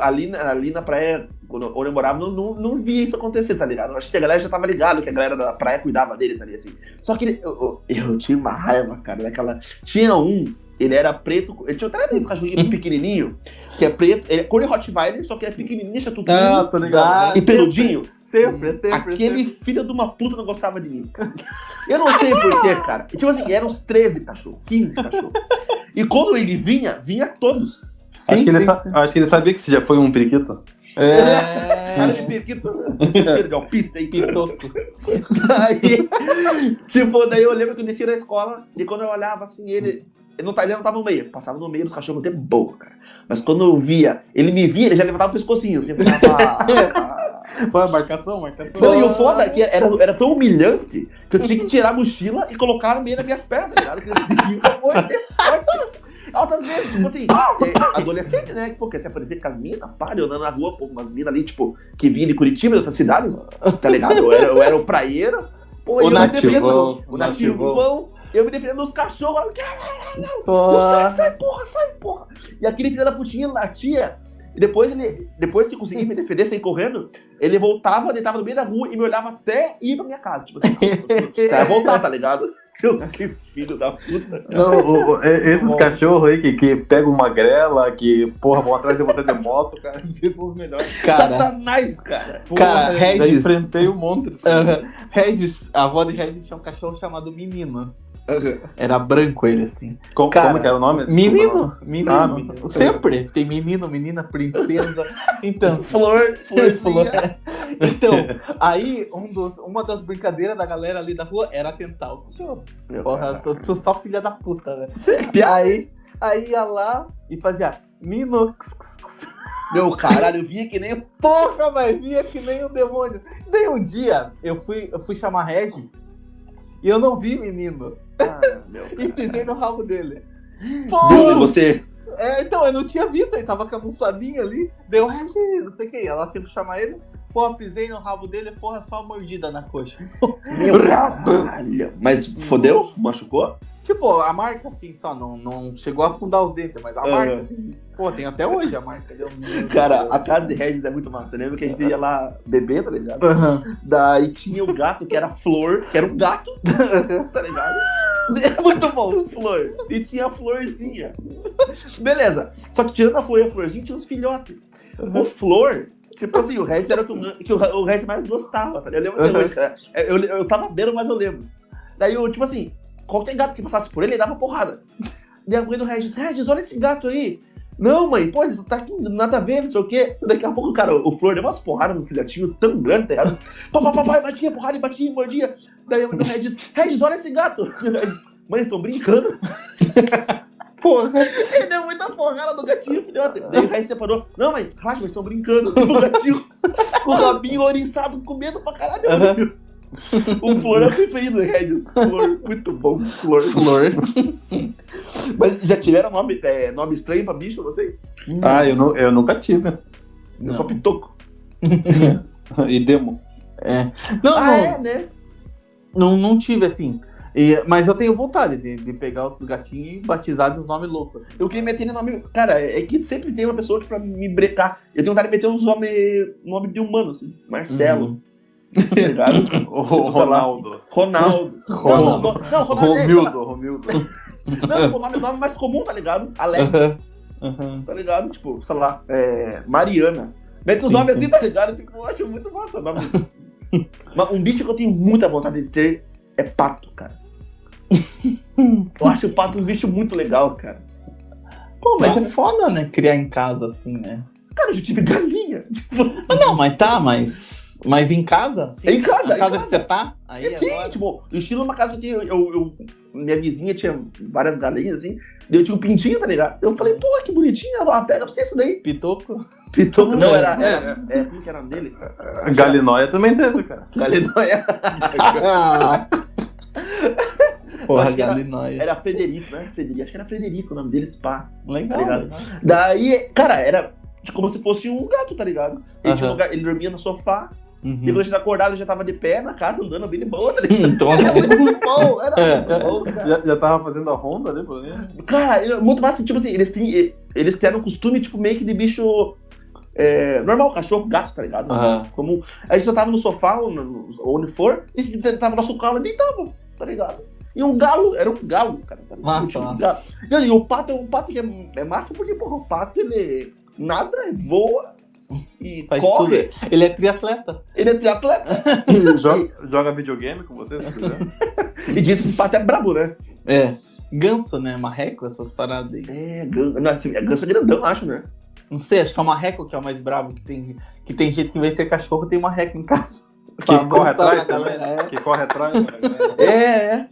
ali, na- ali na praia, quando onde eu morava, não, não, não via isso acontecer, tá ligado? Acho que a galera já tava ligado que a galera da praia cuidava deles ali, assim. Só que ele- eu, eu, eu tinha uma raiva, cara, daquela. Tinha um, ele era preto, ele tinha até um cachorrinho <laughs> pequenininho, que é preto, ele é cor de Rottweiler, só que é pequenininho, chatutinho Ah, tô ligado. e peludinho. Sempre, sempre. Aquele filho de uma puta não gostava de mim. Eu não sei porquê, cara. E, tipo assim, eram uns 13 cachorros, 15 cachorros. E quando ele vinha, vinha todos. Acho, Sim, que ele sim, acho que ele sabia que você já foi um periquito. É. Cara de periquito, esse cheiro de alpista aí, Pitoco. <laughs> Aí, tipo, daí eu lembro que eu descia da escola e quando eu olhava assim, ele. ele não, ele não tava no meio, passava no meio dos cachorros de boa, cara. Mas quando eu via, ele me via, ele já levantava o pescocinho, assim, eu ficava. <laughs> Foi a marcação, marcação. Não, e o foda é que era, era tão humilhante que eu tinha que tirar a mochila e colocar no meio das minhas pernas, tá ligado? Que pra <laughs> morder. Altas vezes, tipo assim, é, adolescente, né? Que, pô, quer se aparecer com as minas, pá, eu andando na rua, pô, umas minas ali, tipo, que vinham de Curitiba, de outras cidades, tá ligado? Eu era, eu era o praieiro, pô, O e eu nativão, o o nativão, eu me defendendo dos cachorros, eu, não, sai, sai, porra, sai, porra. E aquele filho da putinha latia, E depois ele, depois que eu consegui me defender sem correndo, ele voltava, deitava no meio da rua e me olhava até ir pra minha casa. Tipo assim, até voltar, tá ligado? <laughs> Que filho da puta. Não, o- o- esses cachorros aí que, que pegam uma grela, que, porra, vão atrás de você de moto, cara, <laughs> esses são os melhores. Cara, Satanás, cara. Cara, Porra, Regis- Já enfrentei um monte disso. aham, Regis, a avó de Regis tinha um cachorro chamado Menino. Era branco ele, assim. Como, Cara, como que era o nome? Menino, menino. Ah, menino. Sempre. Tem menino, menina, princesa. Então, Flor, <laughs> florzinha. Flor. <laughs> Então, <laughs> aí um dos- uma das brincadeiras da galera ali da rua era tentar o cachorro. Porra, sou, sou só filha da puta, né? E Aí, aí ia lá e fazia Nino. Meu caralho, eu vinha que nem. Porra, mas vinha que nem um demônio. Daí um dia eu fui, eu fui chamar Regis e eu não vi menino. Ah, <laughs> meu E pisei no rabo dele. Porra! você. É, então, eu não tinha visto, ele tava camufladinho ali. Deu Regis, não sei o que. Ela sempre chama ele. Porra, pisei no rabo dele, porra, só uma mordida na coxa. Meu caralho. Mas fodeu? Machucou? Tipo, a marca, assim, só não, não chegou a afundar os dentes, mas a Aham. marca, assim, pô, tem até hoje a marca. Cara, Deus. a casa de Regis é muito massa. Lembra que a gente ia lá beber, tá ligado? Aham. Daí tinha o gato que era Flor, que era um gato, <laughs> tá ligado? É muito bom, Flor. E tinha a Florzinha. Beleza. Só que tirando a Flor e a Florzinha, tinha uns filhotes. O Flor, tipo assim, o Regis era o que, o, que o, o Regis mais gostava, tá? Eu lembro até hoje, cara. Eu, eu, eu tava vendo, mas eu lembro. Daí eu, tipo assim, qualquer gato que passasse por ele, ele dava porrada. Daí a mãe do Regis, Regis, olha esse gato aí. Não, mãe, pô, isso tá aqui, nada a ver, não sei o quê. Daqui a pouco, cara, o Flor deu umas porradas no filhotinho tão grande, tá ligado? <laughs> Papai, papai, batia, porrada, e batia, mordia. Daí a mãe do Regis, Regis, olha esse gato. <laughs> Mãe, eles estão brincando. <laughs> Porra. <laughs> Ele deu muita porrada no gatinho, filhote. Daí o Regis separou. Não, mãe, relaxa, mas estão brincando. Tipo, o gatinho <laughs> com o rabinho oriçado, com medo pra caralho. O Flor é o preferido do Regis. Flor, muito bom, Flor. Flor. <laughs> Mas já tiveram nome, é, nome estranho pra bicho, vocês? Ah, eu, nu- eu nunca tive. Eu sou pitoco. E demo. É. Não, Ah, não, é, né? não, não tive assim. E- mas eu tenho vontade de, de pegar outros gatinhos e batizar dos nomes loucos. assim. Eu queria meter nome. Cara, é que sempre tem uma pessoa que pra me brecar. Eu tenho vontade de meter uns nomes nome de humano, assim. Marcelo, Uhum. tá ligado? <laughs> O Tipo, sei lá. Ronaldo. Ronaldo. <laughs> Não, não, Ronaldo é- Romildo, Romildo. <laughs> Não, o nome, nome mais comum, tá ligado? Alex, Uhum. tá ligado? Tipo, sei lá, é, Mariana. Mete uns Sim, nomes sim. assim, tá ligado? Tipo, eu acho muito massa o nome. Mas um bicho que eu tenho muita vontade de ter é pato, cara. <laughs> Eu acho o pato um bicho muito legal, cara. Pô, mas é foda, né? Criar em casa assim, né? Cara, eu já tive galinha. <laughs> Tipo, Ah, não, mas tá, mas. Mas em casa? Sim. Em casa, Na em casa casa. que você tá? Aí É, sim, agora? tipo, o estilo uma casa que eu, eu, eu- Minha vizinha tinha várias galinhas, assim. daí Eu tinha um pintinho, tá ligado? Eu falei, porra, que bonitinho. Ela ah, pega pra você isso daí. Pitoco. Pitou. Não, era. É, era é, como que era o nome dele? Galinóia também teve, cara. Galinóia. <laughs> Porra, Acho que era-. Era Frederico, né? Frederico. Acho que era Frederico o nome dele, Spa. Legal. Tá ligado? legal. Daí, cara, era como se fosse um gato, tá ligado? Ele, tinha um lugar- ele dormia no sofá. E Uhum. quando a gente acordava, ele já tava de pé na casa, andando bem de boa, tá ligado? Então, <laughs> Era muito bom, era É. muito bom, cara. Já, já tava fazendo a ronda ali, por? Cara, muito massa, tipo assim, eles, têm, eles criaram um costume, tipo, meio que de bicho é, normal, cachorro, gato, tá ligado? Aham. Como, a gente só tava no sofá, onde for, e se tava no nosso colo, deitava, tá ligado? E um galo, era um galo, cara. Massa, um galo. E, e o pato é um pato que é, é massa porque, porra, o pato, ele nada, voa e <laughs> Faz corre. Ele é triatleta. Ele é triatleta. <laughs> joga, joga videogame com você, se quiser. <laughs> e diz que o pato é brabo, né? É. Ganso, né? Marreco, essas paradas aí. É, ganso, não, assim, é ganso grandão, acho, né? Não sei, acho que é o marreco que é o mais brabo. Que tem, que tem gente que, de ter cachorro, tem marreco em casa. Que corre atrás galera, é. Que corre atrás. né? É, é.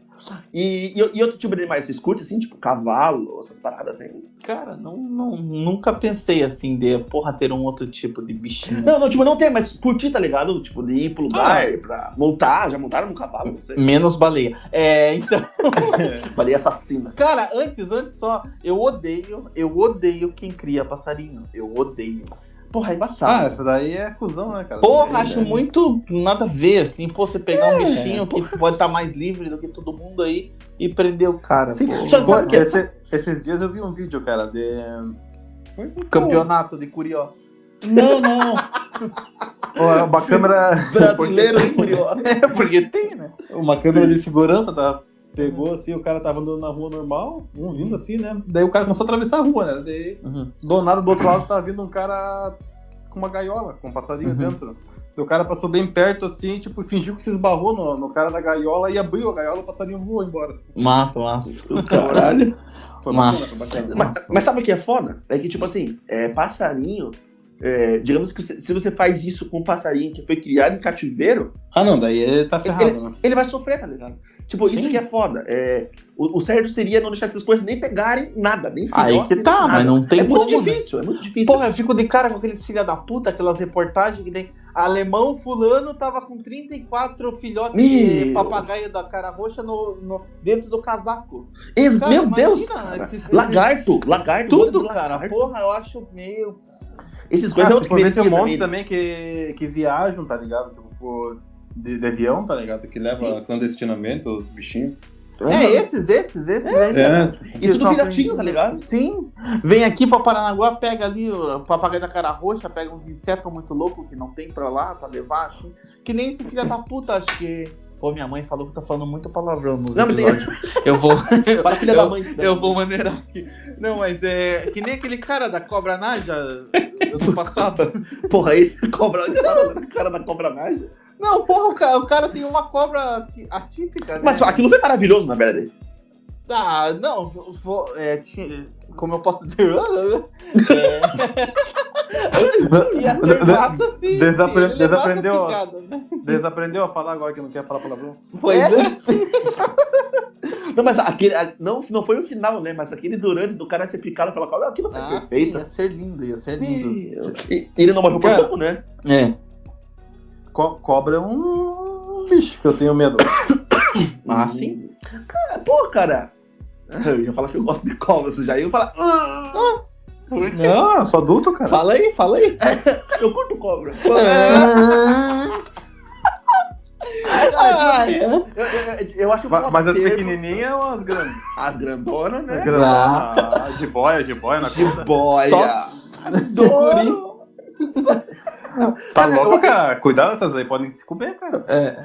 E, e, e outro tipo de animais, vocês curtem, assim, tipo cavalo, essas paradas assim? Cara, não, não- nunca pensei assim de, porra, ter um outro tipo de bichinho. Não, não, tipo, não tem, mas curtir, tá ligado? Tipo, de ir pro lugar pra montar, já montaram no cavalo, não sei. Menos baleia. É, então. <laughs> <laughs> Baleia assassina. Cara, antes, antes só, eu odeio, eu odeio quem cria passarinho. Eu odeio. Porra, é Ah, embaçado. essa daí é cuzão, né, cara? Porra, É, acho é. muito nada a ver, assim, pô, você pegar um É, bichinho que pode estar mais livre do que todo mundo aí e prender o cara. Sim, pô. só- Pô, sabe que- esse- esses dias eu vi um vídeo, cara, de. Pô, Campeonato de Curió. Não, não. Uma câmera. Brasileiro em Curió. É, porque tem, né? Uma câmera de segurança tá, pegou assim, o cara tava andando na rua normal, um vindo assim, né? Daí o cara começou a atravessar a rua, né? Daí, do nada, do outro lado, tava vindo um cara com uma gaiola, com um passarinho Uhum. dentro. O cara passou bem perto assim, tipo, fingiu que se esbarrou no, no cara da gaiola e abriu a gaiola, o passarinho voou embora. Massa, massa. Caralho. Foi Massa. bacana, foi bacana. Mas, mas sabe o que é foda? É que, tipo assim, é, passarinho. é, digamos que você- se você faz isso com um passarinho que foi criado em cativeiro, Ah, não, daí ele tá ferrado, né? ele vai sofrer, tá ligado? Tipo, isso Sim. que é foda. É, o, o certo seria não deixar essas coisas nem pegarem nada, nem Aí filhote, que tá, nada. mas não tem É muito como, né? difícil, é muito difícil. Porra, eu fico de cara com aqueles filha da puta, aquelas reportagens que tem. Alemão fulano tava com 34 filhotes de Meu. papagaio da cara roxa no, no- dentro do casaco. Ex- Cara, Meu Deus, cara. esses- esses- Lagarto, lagarto. Tudo, de cara. lagarto. Porra, eu acho meio. Esses Ah, coisas é se outro que merecia um monte também. também que, que viajam, tá ligado? Tipo, por- de, de avião, tá ligado? Que leva Sim. clandestinamente os bichinhos. É, esses, esses, esses. aí, É, E tudo filhotinho, tá ligado? Sim. Vem aqui pra Paranaguá, pega ali o papagaio da cara roxa, pega uns insetos muito loucos que não tem pra lá, pra levar, assim. Que nem esse filho da puta, acho que. Pô, minha mãe falou que tá falando muito palavrão nos Não, mas tem- episódios. Eu vou. <laughs> Para filha eu, da mãe. Eu vou maneirar aqui. Não, mas é. Que nem aquele cara da Cobra Naja do passado. <laughs> Porra, esse cobra. Cara da cobra naja. Não, porra, o cara, o cara tem uma cobra atípica, né? Mas aquilo foi maravilhoso, na verdade. Ah, não, vou, é, tinha- como eu posso dizer? <laughs> É, <laughs> ia ser massa sim. Desapre- levasse desaprendeu, a picada, né? desaprendeu a falar agora que não quer falar palavrão. Pois é. <laughs> Não, mas aquele. Não, não foi o final, né? Mas aquele durante do cara ser picado pela cobra, aquilo foi Ah, sim, perfeito. ia ser lindo, ia ser lindo. E ele não morreu por pouco, né? É. Co- cobra é um bicho que eu tenho medo. <coughs> Ah, sim. Cara, pô, cara. Eu ia falar que eu gosto de cobra, você já ia falar. "Ah, Não, eu sou adulto, cara. Fala aí, fala aí. <laughs> eu curto cobra. Ah, é. Eu, eu, eu acho Mas as pequenininhas ou as grandes? As grandonas, né? Ah, jiboia, jiboia na. Jiboia. Só Adoro. <laughs> Tá louco, cara? Cuidado, essas aí podem te comer, cara. É.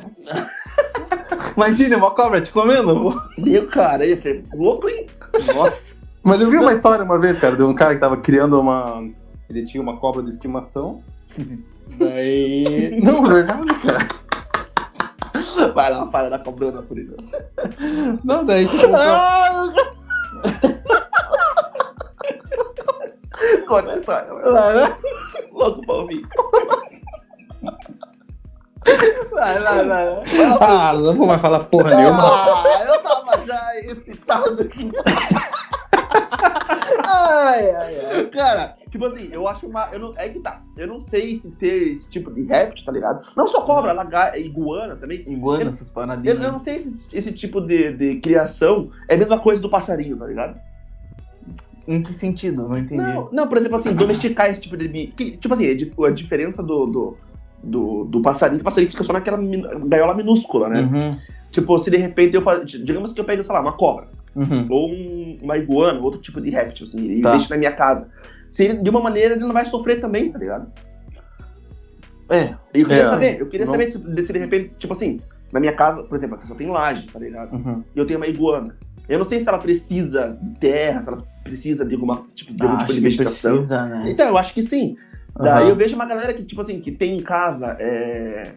Imagina uma cobra te comendo. Meu, cara, ia ser louco, hein? Nossa. Mas eu vi uma história uma vez, cara, de um cara que tava criando uma. Ele tinha uma cobra de estimação. Daí. <laughs> Não, verdade, cara. Vai lá, fala da cobrona, Furido. Não, daí. Conta a história. vai. Louco pra ouvir. Vai, vai, vai. Ah, não vou mais falar porra nenhuma. Ah, eu tava já excitado aqui. Ai, ai, ai. Cara, tipo assim, eu acho uma. Eu não, é que tá. Eu não sei se ter esse tipo de réptil, tá ligado? Não só cobra, lagar, iguana também. Iguana Eu- essas Eu, paradinhas. eu não sei se esse, esse tipo de, de criação é a mesma coisa do passarinho, tá ligado? Em que sentido? Não entendi. Não, não, por exemplo, assim, domesticar esse tipo de bicho. que, Tipo assim, a dif- a diferença do, do, do, do passarinho, que o passarinho fica só naquela min- gaiola minúscula, né? Uhum, Tipo, se de repente eu faço. Digamos que eu pego, sei lá, uma cobra, uhum. ou um- uma iguana, outro tipo de réptil, assim, e Tá. deixo na minha casa. Se ele, de uma maneira, ele não vai sofrer também, tá ligado? É. E eu queria É, saber, eu queria não- saber se, se de repente, tipo assim, na minha casa, por exemplo, aqui só tem laje, tá ligado? Uhum. E eu tenho uma iguana. Eu não sei se ela precisa de terra, se ela precisa de alguma tipo de, algum Ah, tipo acho de que vegetação. precisa, né? Então, eu acho que sim. Daí Aham. eu vejo uma galera que, tipo assim, que tem em casa. É...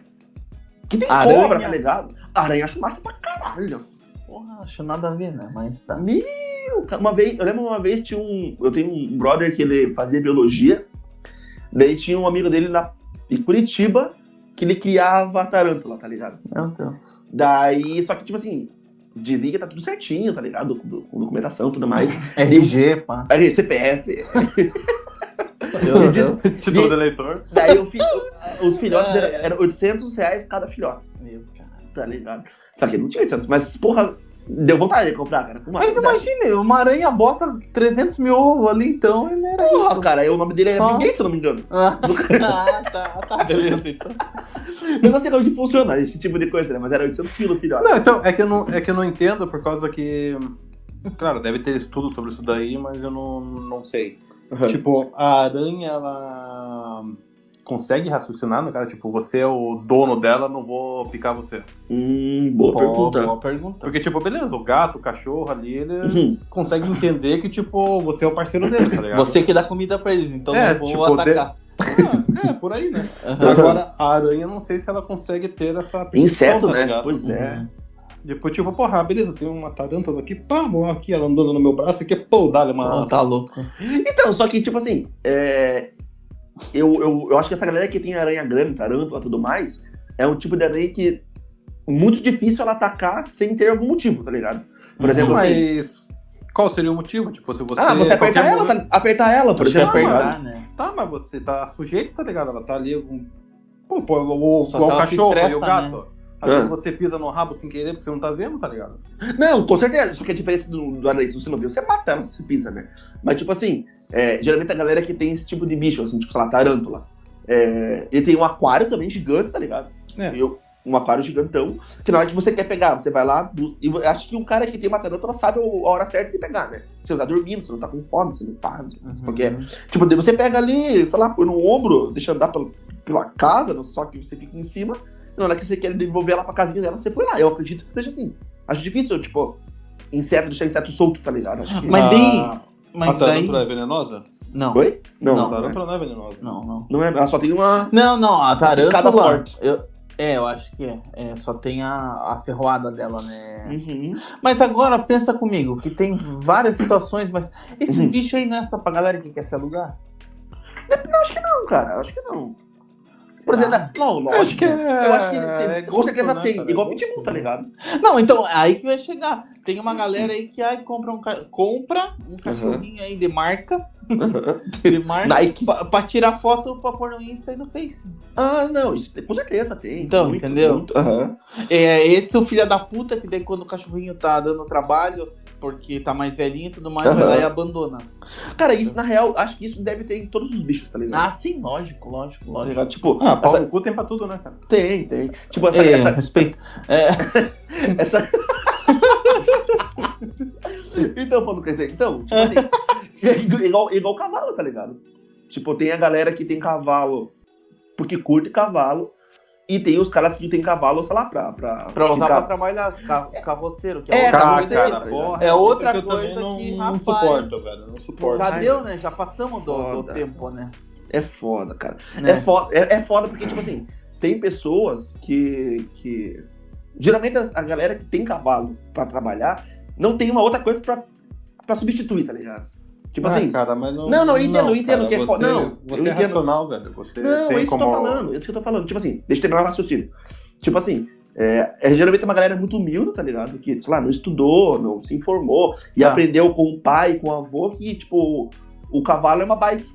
Que tem Aranha. cobra, tá ligado? Aranha acho massa pra caralho. Porra, acho nada a ver, né? Mas tá. Meu, uma vez, eu lembro uma vez tinha um. Eu tenho um brother que ele fazia biologia. Daí tinha um amigo dele na, em Curitiba que ele criava tarântula, tá ligado? Meu Deus. Daí, só que, tipo assim, dizia que tá tudo certinho, tá ligado? Com, com documentação e tudo mais. <laughs> RG, pá. Aí, CPF. <laughs> Título do eleitor. Daí fi- os filhotes Ah, eram, eram 800 reais cada filhote, Meu caralho. tá ligado? Só que não tinha 800, mas porra, deu vontade de comprar, cara. Mas imagine, uma aranha bota 300 mil ovos ali, então ele era Porra, cara, aí o nome dele é Só- Bill se eu não me engano. Ah, <laughs> tá, tá, beleza então. <laughs> Eu não sei como que funciona esse tipo de coisa, né? Mas era 800 quilos filhote. Não, então, é que eu não, é que eu não entendo por causa que. Claro, deve ter estudo sobre isso daí, mas eu não, não sei. Aham. Tipo, a aranha, ela consegue raciocinar no cara? Tipo, você é o dono dela, não vou picar você. Hum, boa Pô, pergunta. Boa pergunta. Porque, tipo, beleza, o gato, o cachorro ali, eles Uhum. conseguem entender que, tipo, você é o parceiro dele, tá ligado? Você que dá comida pra eles, então É, não vou tipo, atacar. Ah, é, por aí, né? Aham. Agora, a aranha, não sei se ela consegue ter essa Inseto, tá né? ligado? Pois é. Uhum. Depois, tipo, porra, beleza, tem uma tarântula aqui, pá, bom, aqui, ela andando no meu braço aqui, pô, dá-lhe uma... Não, tá louco. Então, só que, tipo assim, é, eu, eu, eu acho que essa galera que tem aranha grande, tarântula e tudo mais, é um tipo de aranha que muito difícil ela atacar sem ter algum motivo, tá ligado? Por Uhum. exemplo, assim. Mas qual seria o motivo? Tipo, se você... ah, você apertar ela, tá, apertar ela, por exemplo. tá apertar, né? Tá, mas você tá sujeito, tá ligado? Ela tá ali com... Pô, pô, o, o, o se cachorro e estressa, o gato. Às Ah. vezes você pisa no rabo sem querer porque você não tá vendo, tá ligado? Não, com certeza. Só que a diferença do, do se você não viu, você mata ela se você pisa, né? Mas, tipo assim, é, geralmente a galera que tem esse tipo de bicho, assim, tipo, sei lá, tarântula. é, ele tem um aquário também gigante, tá ligado? É. Eu- um aquário gigantão, que na hora que você quer pegar, você vai lá, e acho que um cara que tem uma tarântula sabe a hora certa de pegar, né? Você não tá dormindo, você não tá com fome, você não tá, não sei Uhum. Porque, tipo, daí você pega ali, sei lá, põe no ombro, deixa andar pela, pela casa, não só que você fica em cima, na hora que você quer devolver ela pra casinha dela, você põe lá. Eu acredito que seja assim. Acho difícil, tipo, inseto, deixar inseto solto, tá ligado? Acho que... Mas a, daí- Mas a daí. é venenosa? Não. Oi? Não, Não, a não, é. tarântula não é venenosa. Não, não. Não é, ela só tem uma... Não, não, a Cada tarântula. forte. Eu, é, eu acho que é. É, só tem a, a ferroada dela, né? Uhum. Mas agora pensa comigo, que tem várias situações, mas esses Uhum. bichos aí não é só pra galera que quer se alugar? Não, cara, acho que não. Por exemplo, não, lógico. Acho que é- Eu acho que tem, é com certeza né, tem. cara? Igual É pitbull, tá ligado? Não, então, é aí que vai chegar. Tem uma galera aí que ai, compra, um, ca- compra um cachorrinho aí de marca, de marca Nike. Pra, pra tirar foto pra pôr no Insta e no Face. Ah, não, isso tem- com certeza tem. Então, Muito, entendeu? muito. É esse o filho da puta que daí quando o cachorrinho tá dando trabalho, porque tá mais velhinho e tudo mais, vai lá e abandona. Cara, isso na real, acho que isso deve ter em todos os bichos, tá ligado? Ah, sim, lógico, lógico, Tá lógico. Tipo, Ah, pau essa- no cu tem pra tudo, né, cara? tem, tem. Tipo, essa. É, essa, respeito. É, essa... <laughs> então, falando quer dizer, então, tipo assim, <laughs> é igual, igual cavalo, tá ligado? Tipo, tem a galera que tem cavalo porque curte cavalo, e tem os caras que tem cavalo, sei lá, pra. Pra, pra usar ficar- pra trabalhar ca- carroceiro, que É, é, outra cara, porra. É outra que coisa não, que, não rapaz, suporto, velho. Não suporto. Já Ai. deu, né? Já passamos do, do tempo, né? É foda, cara. Né? É, foda, é, é foda porque, tipo assim, tem pessoas que. que... Geralmente a, a galera que tem cavalo pra trabalhar não tem uma outra coisa pra, pra substituir, tá ligado? Tipo Ah, assim. cara, mas não, Não, não, eu entendo, eu entendo cara, que é foda. Não, você eu é racional, velho. Você Não, tem é isso como... que eu tô falando, é isso que eu tô falando. Tipo assim, deixa eu terminar o raciocínio. Tipo assim, é, é, geralmente é uma galera muito humilde, tá ligado? Que, sei lá, não estudou, não se informou e Tá. aprendeu com o pai, com o avô, que, tipo, o cavalo é uma bike,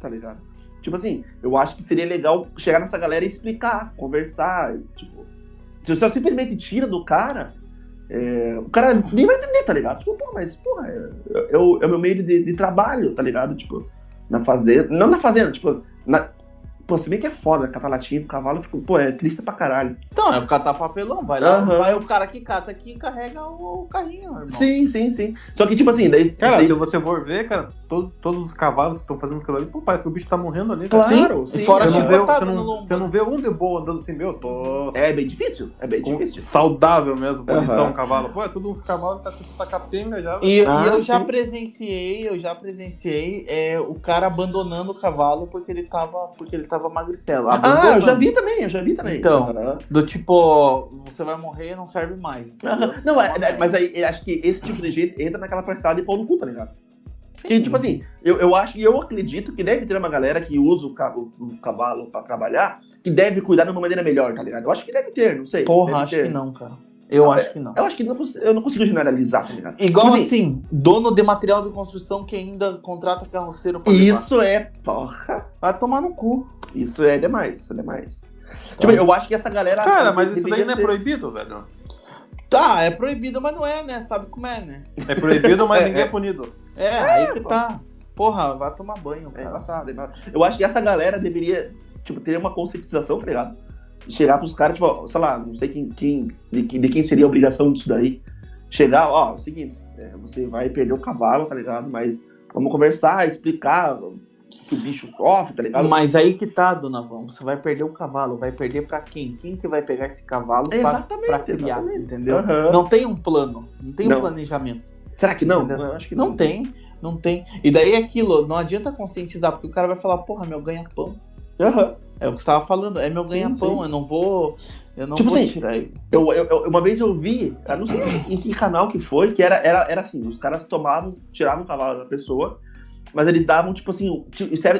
tá ligado? Tipo assim, eu acho que seria legal chegar nessa galera e explicar, conversar, tipo... Se você simplesmente tira do cara, é, o cara nem vai entender, tá ligado? Tipo, pô, mas, porra, é, é, o, é o meu meio de, de trabalho, tá ligado? Tipo, na fazenda, não na fazenda, tipo, na, Pô, se bem que é foda, catar latinha pro cavalo, fico, pô, é triste pra caralho. Então, é catar papelão. Vai lá, Aham. vai o cara que cata aqui e carrega o, o carrinho, irmão. Sim, sim, sim. Só que, tipo assim, daí. Cara, daí- se você for ver, cara, todo- todos os cavalos que estão fazendo aquilo ali, pô, parece que o bicho tá morrendo ali, cara. Claro, Sim, sim. e fora Você a não, vê, você, não, você não vê um de boa andando assim, meu, tô É bem difícil. É bem com- difícil. saudável mesmo, bonitão Aham. um cavalo. Pô, é tudo uns cavalos que tá tá capenga já. E, Ah, e eu já sim. presenciei, eu já presenciei é, o cara abandonando o cavalo porque ele tava, porque ele tava magricelo. Ah, eu já vi também, eu já vi também. Então. Aham. Do tipo, você vai morrer não serve mais. Aham. Não, é, é, mas aí acho que esse tipo de gente entra naquela parcela de pau no cu, tá ligado? Sim. Que, tipo assim, eu, eu acho e eu acredito que deve ter uma galera que usa o, ca- o- cavalo pra trabalhar, que deve cuidar de uma maneira melhor, tá ligado? Eu acho que deve ter, não sei. Porra, acho ter. que não, cara. Eu Ah, acho que não. Eu acho que não, eu não consigo generalizar, tá ligado? Igual Tipo assim, dono de material de construção que ainda contrata carroceiro pra levar. Isso é, porra, Vai tomar no cu. isso é demais, isso é demais. Tipo, eu acho que essa galera. Cara, mas isso daí não é ser- proibido, velho. Tá, é proibido, mas não é, né? Sabe como é, né? É proibido, mas <laughs> É, ninguém é, é. punido. É, aí que tá. Porra, vai tomar banho, É cara. embaçado, é embaçado. Eu acho que essa galera deveria, tipo, ter uma conscientização, tá ligado? Chegar pros caras, tipo, sei lá, não sei quem, quem de, quem- de quem seria a obrigação disso daí. Chegar, ó, é o seguinte, é, você vai perder o cavalo, tá ligado? Mas Vamos conversar, explicar que o bicho sofre, tá ligado? Mas aí que tá, dona Vão. Você vai perder o cavalo. Vai perder pra quem? Quem que vai pegar esse cavalo pra, Exatamente, pra criar, exatamente. entendeu? Aham. Não tem um plano. Não tem Não. um planejamento. Será que não? Eu acho que Não tem. Não tem. E daí é aquilo, não adianta conscientizar, porque o cara vai falar, porra, meu ganha-pão. Aham. É o que você tava falando, é meu ganha-pão, eu não vou. Eu não Tipo vou assim, tirar ele. Eu, eu- eu- uma vez eu vi, eu não sei em que canal que foi, que era, era, era assim, os caras tomavam, tiravam o cavalo da pessoa, mas eles davam, tipo assim,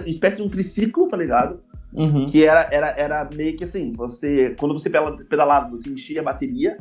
espécie de um triciclo, tá ligado? Uhum. Que era, era, era meio que assim, você, quando você pedalava, você enchia a bateria,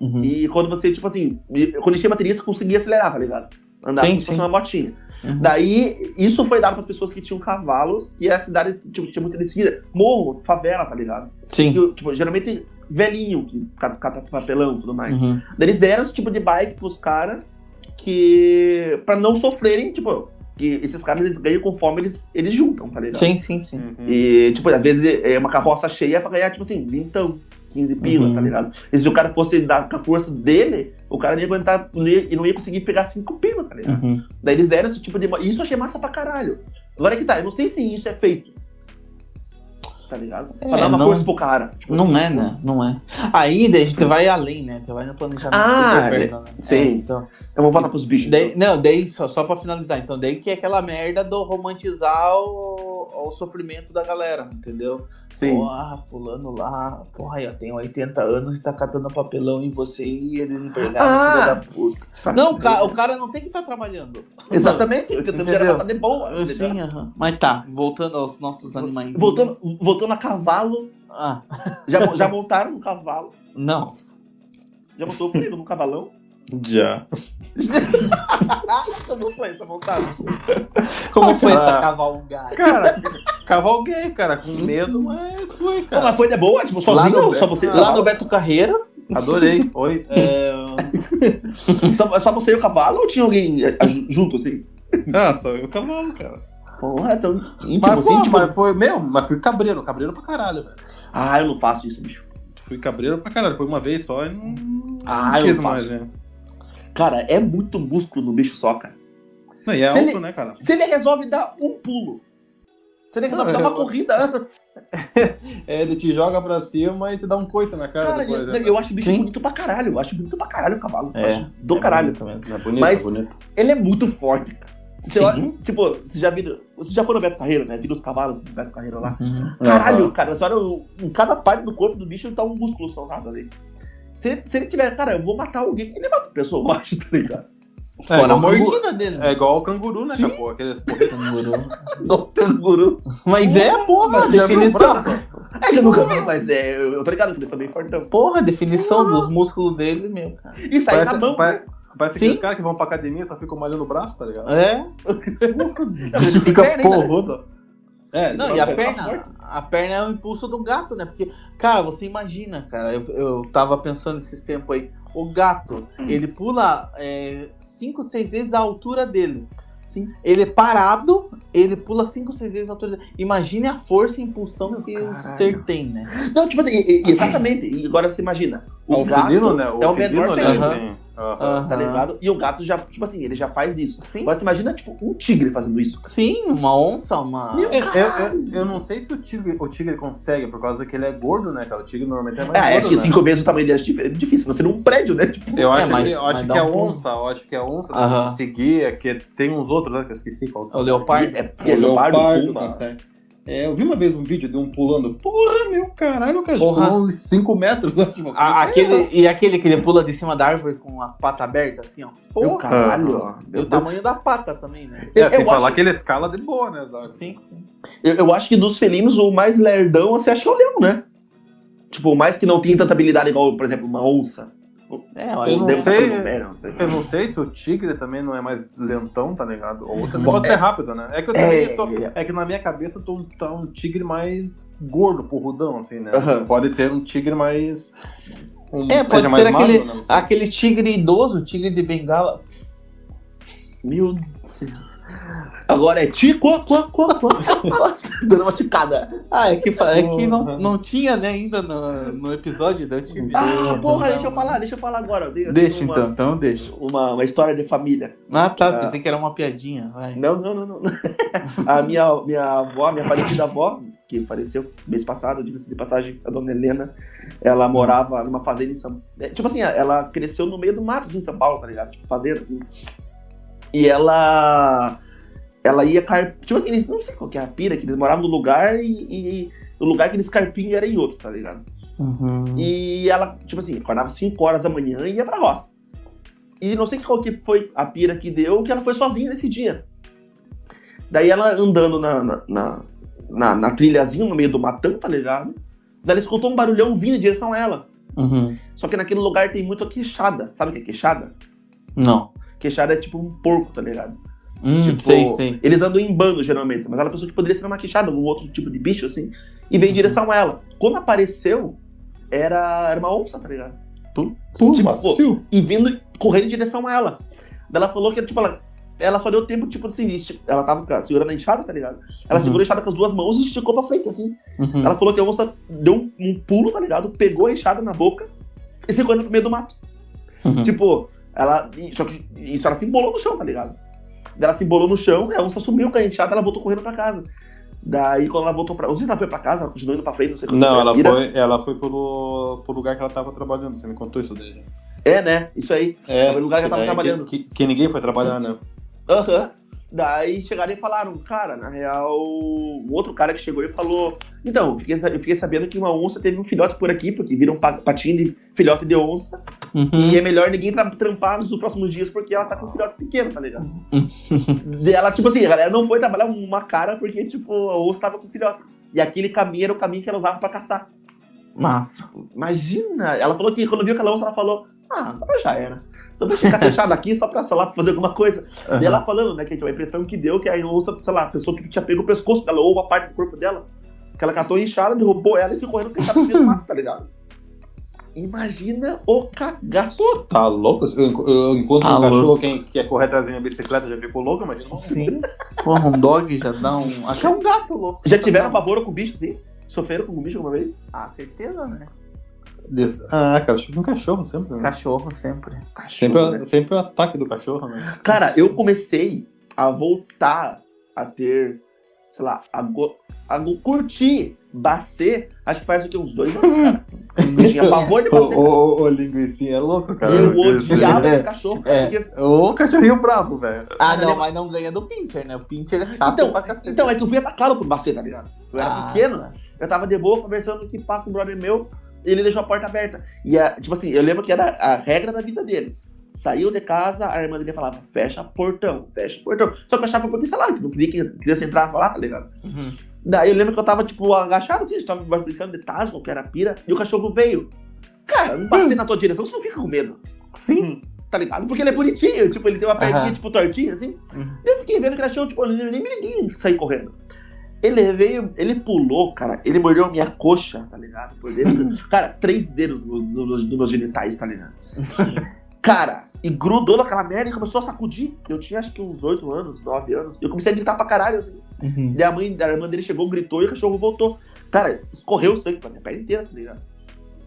Uhum. e quando você, tipo assim, quando enchia a bateria, você conseguia acelerar, tá ligado? Andar Sim, como se fosse uma motinha. Uhum. Daí, isso foi dado para as pessoas que tinham cavalos, e a cidade tipo, tinha muita descida, morro, favela, tá ligado? Sim. E, tipo, geralmente velhinho, que cata papelão e tudo mais. Uhum. Daí eles deram esse tipo de bike pros caras que. pra não sofrerem, tipo, que esses caras eles ganham conforme eles, eles juntam, tá ligado? Sim, sim, sim. Uhum. E, tipo, às vezes é uma carroça cheia pra ganhar, tipo assim, vintão, 15 pila, Uhum. tá ligado? E se o cara fosse dar com a força dele, o cara não ia aguentar não ia- e não ia conseguir pegar 5 pila, tá ligado? Uhum. Daí eles deram esse tipo de. Isso eu achei massa pra caralho. Agora que tá, eu não sei se isso é feito. Tá ligado? É, pra dar uma não- força pro cara. Tipo Não assim, é, né? Não é. Aí daí a gente vai além, né? Você vai no planejamento Ah, governo, né? sim. É, então, Eu vou voltar pros bichos. daí, então. não, daí só, só pra finalizar, então, daí que é aquela merda do romantizar o, o sofrimento da galera, entendeu? Sim. Porra, fulano lá, porra, eu tenho 80 anos e tá catando papelão em você e é desempregado, Ah! filho da puta. Não, o ca- o cara não tem que estar trabalhando. Exatamente. Eu tentando Entendeu? gerar de boa. Ah? Sim, aham. Mas tá, voltando aos nossos animais. Voltando, voltando a cavalo, Ah, já, já montaram no cavalo. não. Já montou o freio no cavalão. Já. <laughs> Como foi essa montagem? Como foi Ah. essa cavalgada? Cara, cavalguei, cara, com medo, mas foi, cara. mas foi de boa? Tipo, Lá sozinho? no- só você? Lá no Beto Carreira, Adorei. Oi. É... <laughs> Só, só você e o cavalo ou tinha alguém ju- junto, assim? Ah, só eu cavalo, cara. Porra, tão íntimo Mas, assim, pô, tipo... mas foi meu, mas fui cabreiro, cabreiro pra caralho, velho. Ah, eu não faço isso, bicho. Fui cabreiro pra caralho, foi uma vez só e não, Ah, não eu não mais, faço. né? Cara, é muito músculo no bicho só, cara. Não, e é Se alto, ele- né, cara? Se ele resolve dar um pulo, se ele resolve Não, dar uma eu- corrida, <laughs> É, ele te joga pra cima e te dá um coice na cara cara, depois. eu, né? eu acho o bicho Sim. bonito pra caralho. Eu acho bonito pra caralho o cavalo. Eu É, acho do caralho. bonito. É bonito, Mas- é bonito. Ele é muito forte, cara. Você olha, tipo, você já viu. Você já foi no Beto Carreiro, né? Viu os cavalos do Beto Carreiro lá. Uhum. Caralho, Aham. cara, você olha, em cada parte do corpo do bicho tá um músculo soltado ali. Se ele, se ele tiver, cara, eu vou matar alguém, ele mata a pessoa, eu acho, tá ligado? É, Fora a igual o canguru- mordida dele. É igual o canguru, né, Sim. Pô, aqueles porretos. Canguru. <laughs> Do canguru. Mas é, porra, Mas o definição. É que eu nunca vi, mas é, eu, eu tô ligado que eles são bem fortão. Porra, definição dos músculos dele, meu, cara. E sai na Parece, mão. né? parece Sim. aqueles caras que vão pra academia só ficam malhando o braço, tá ligado? É. <laughs> Você fica né? porrudo. É, Não, e a perna. A perna é o impulso do gato, né? Porque, cara, você imagina, cara, eu, eu tava pensando esses tempos aí, o gato, ele pula 5, 6 vezes a altura dele. Sim. Ele é parado, ele pula 5, 6 vezes a altura dele. Imagine a força e impulsão que o ser tem, né? Não, tipo assim, exatamente. E agora você imagina. O, O gato felino, né? é o menor felino, né, felino, Aham. Aham. tá ligado? E o gato já, tipo assim, ele já faz isso. Sim. Agora você imagina, tipo, um tigre fazendo isso. Sim, uma onça, uma. Meu Eu, eu, eu- não sei se o tigre, o tigre consegue, por causa que ele é gordo, né, cara? O tigre normalmente é mais É, gordo, acho que né? cinco vezes o tamanho dele é é difícil. Você num prédio, né? Tipo, Eu É, acho, mas- que, eu acho que é um onça, eu acho que é onça, Aham. conseguir, é que tem uns outros, né, que eu esqueci qual O leopardo. é, é leopardo, puma. consegue. É, eu vi uma vez um vídeo de um pulando. Porra, meu caralho, cara. Porra. Pulou uns 5 metros. Né? Tipo, A- aquele, e aquele que ele pula de cima da árvore com as patas abertas, assim, ó. Meu Porra, caralho, ó. E Meu o tamanho da pata também, né? é, eu- sem eu falar acho- que ele escala de boa, né, Zago? Sim, sim. Eu, eu acho que dos felinos, o mais lerdão, você acha que é o leão, né? Tipo, o mais que não tem tanta habilidade igual, por exemplo, uma onça. É, eu Eu acho não sei. não. Eu não sei se o tigre também não é mais lentão, tá ligado? Ou também Bom, pode ser rápido, né? É que eu também É, tô- é. é que na minha cabeça tô, tá um tigre mais gordo, porrudão, assim, né? Aham. Pode ter um tigre mais. Um, É, pode ser aquele- magro, né? Aquele tigre idoso, tigre de bengala. Meu Deus. Agora é tico, co, co, co. Dando uma ticada. Ah, é que, é que não, não tinha, né, ainda no, no episódio da TV. Ah, porra, deixa eu falar, deixa eu falar agora. Eu Deixa uma- então, então deixa. Uma, uma história de família. Ah, tá, Ah. pensei que era uma piadinha. Vai. Não, não, não, não. <laughs> A minha, minha avó, minha falecida avó, que faleceu mês passado, diga-se de passagem, a dona Helena, ela morava numa fazenda em São é, Tipo assim, ela cresceu no meio do mato, assim, em São Paulo, tá ligado? Tipo, fazenda, assim. E ela. Ela ia car... Tipo assim, eles não sei qual que é a pira, que eles moravam no lugar e, e o lugar que eles carpinham era em outro, tá ligado? Uhum. E ela, tipo assim, acordava 5 horas da manhã e ia pra roça. E não sei qual que foi a pira que deu, que ela foi sozinha nesse dia. Daí ela andando na, na, na, na- na trilhazinha, no meio do matão, tá ligado? Daí ela escutou um barulhão vindo em direção a ela. Uhum. Só que naquele lugar tem muito queixada. Sabe o que é queixada? Não. Queixada é tipo um porco, tá ligado? Hum, Tipo, sei, sei. Eles andam em bando, geralmente. Mas ela pensou que poderia ser uma queixada, algum outro tipo de bicho, assim. E veio em direção a ela. Quando apareceu, era, era uma onça, tá ligado? Pô, Tipo, macio. e vindo correndo em direção a ela. Ela falou que, tipo, ela, ela só deu tempo, tipo assim, ela tava segurando a enxada, tá ligado? Ela Uhum. segurou a enxada com as duas mãos e esticou pra frente, assim. Uhum. Ela falou que a onça deu um, um pulo, tá ligado? Pegou a enxada na boca e saiu correndo pro meio do mato. Uhum. Tipo, ela. Só que isso ela se embolou no chão, tá ligado? Ela se embolou no chão, a onça sumiu com a enxada ela voltou correndo pra casa. Daí, quando ela voltou pra. Não sei se ela foi pra casa, ela continuou indo pra frente, não sei Não, ela Ira- foi, ela foi pro, pro lugar que ela tava trabalhando. Você me contou isso daí. É, né? Isso aí. É, Foi no lugar que ela tava trabalhando. Que, que ninguém foi trabalhar, né? Aham. Daí chegaram e falaram, cara, na real, o outro cara que chegou e falou: Então, eu fiquei, eu fiquei sabendo que uma onça teve um filhote por aqui, porque viram um pa- patinho de filhote de onça, Uhum. e é melhor ninguém tra trampar nos próximos dias porque ela tá com um filhote pequeno, tá ligado? Daí ela, tipo assim, a galera não foi trabalhar uma cara porque, tipo, a onça tava com filhote. E aquele caminho era o caminho que ela usava pra caçar. Massa. Imagina! Ela falou que quando viu aquela onça, ela falou: Ah, agora já era. Então deixa eu ficar <laughs> fechado aqui só pra, sei lá, pra fazer alguma coisa. E ela falando, né, que a impressão que deu que a onça, sei lá, a pessoa que tinha pego o pescoço dela ou uma parte do corpo dela, que ela catou a enxada, derrubou ela e se correndo porque tava no mato, tá ligado? Imagina o cagaço. Tá louco? Eu, eu, encontro Tá um cachorro, louco. quem quer correr atrás da minha bicicleta já ficou louco, imagina. Sim. Porra, um dog já dá um. Até um gato louco. Já tiveram pavor com bicho assim? Sofreram com bicho alguma vez? Ah, certeza, né? Des- Ah, cara, que um cachorro sempre, né? Cachorro sempre. Sempre, Cachorro, né? sempre o ataque do cachorro, né? Cara, eu comecei a voltar a ter, sei lá, a, go- a go- curtir bacê, acho que faz o quê? Uns dois anos, cara. <laughs> Eu tinha pavor de Ô, bacê. ô, ô, ô, linguicinha, é louco, cara. Eu odiava É. esse cachorro. É. porque- Ô, cachorrinho bravo, velho. Ah, não, mas não ganha do Pincher, né? O Pincher é chato Então, pra cacete. então, é que eu fui atacado por bacê, tá ligado? Eu era Ah, pequeno, tá. eu tava de boa conversando aqui pá, com um brother meu, ele deixou a porta aberta. E, a, tipo assim, eu lembro que era a regra da vida dele. Saiu de casa, a irmã dele falava, fecha portão, fecha portão. Só que eu achava porque, sei lá, não queria que criança entrasse lá, tá ligado? Uhum. Daí eu lembro que eu tava, tipo, agachado assim, a gente tava brincando de Tasma, que era pira, e o cachorro veio. Cara, não passei na tua direção, você não fica com medo, Sim. tá ligado? Porque ele é bonitinho, tipo, ele tem uma perninha, Aham. tipo, tortinha, assim. Uhum. Eu fiquei vendo que ele achou, tipo, eu nem me liguei sair correndo. Ele veio, ele pulou, cara, ele mordeu minha coxa, tá ligado? Por dentro. <laughs> cara, três dedos nos no, no, nos meus genitais, tá ligado? cara, e grudou naquela merda e começou a sacudir. Eu tinha acho que uns 8 anos, 9 anos. Eu comecei a gritar pra caralho, assim. Uhum. Daí a mãe, a irmã dele chegou, gritou e o cachorro voltou. Cara, escorreu o sangue pra minha perna inteira, tá ligado?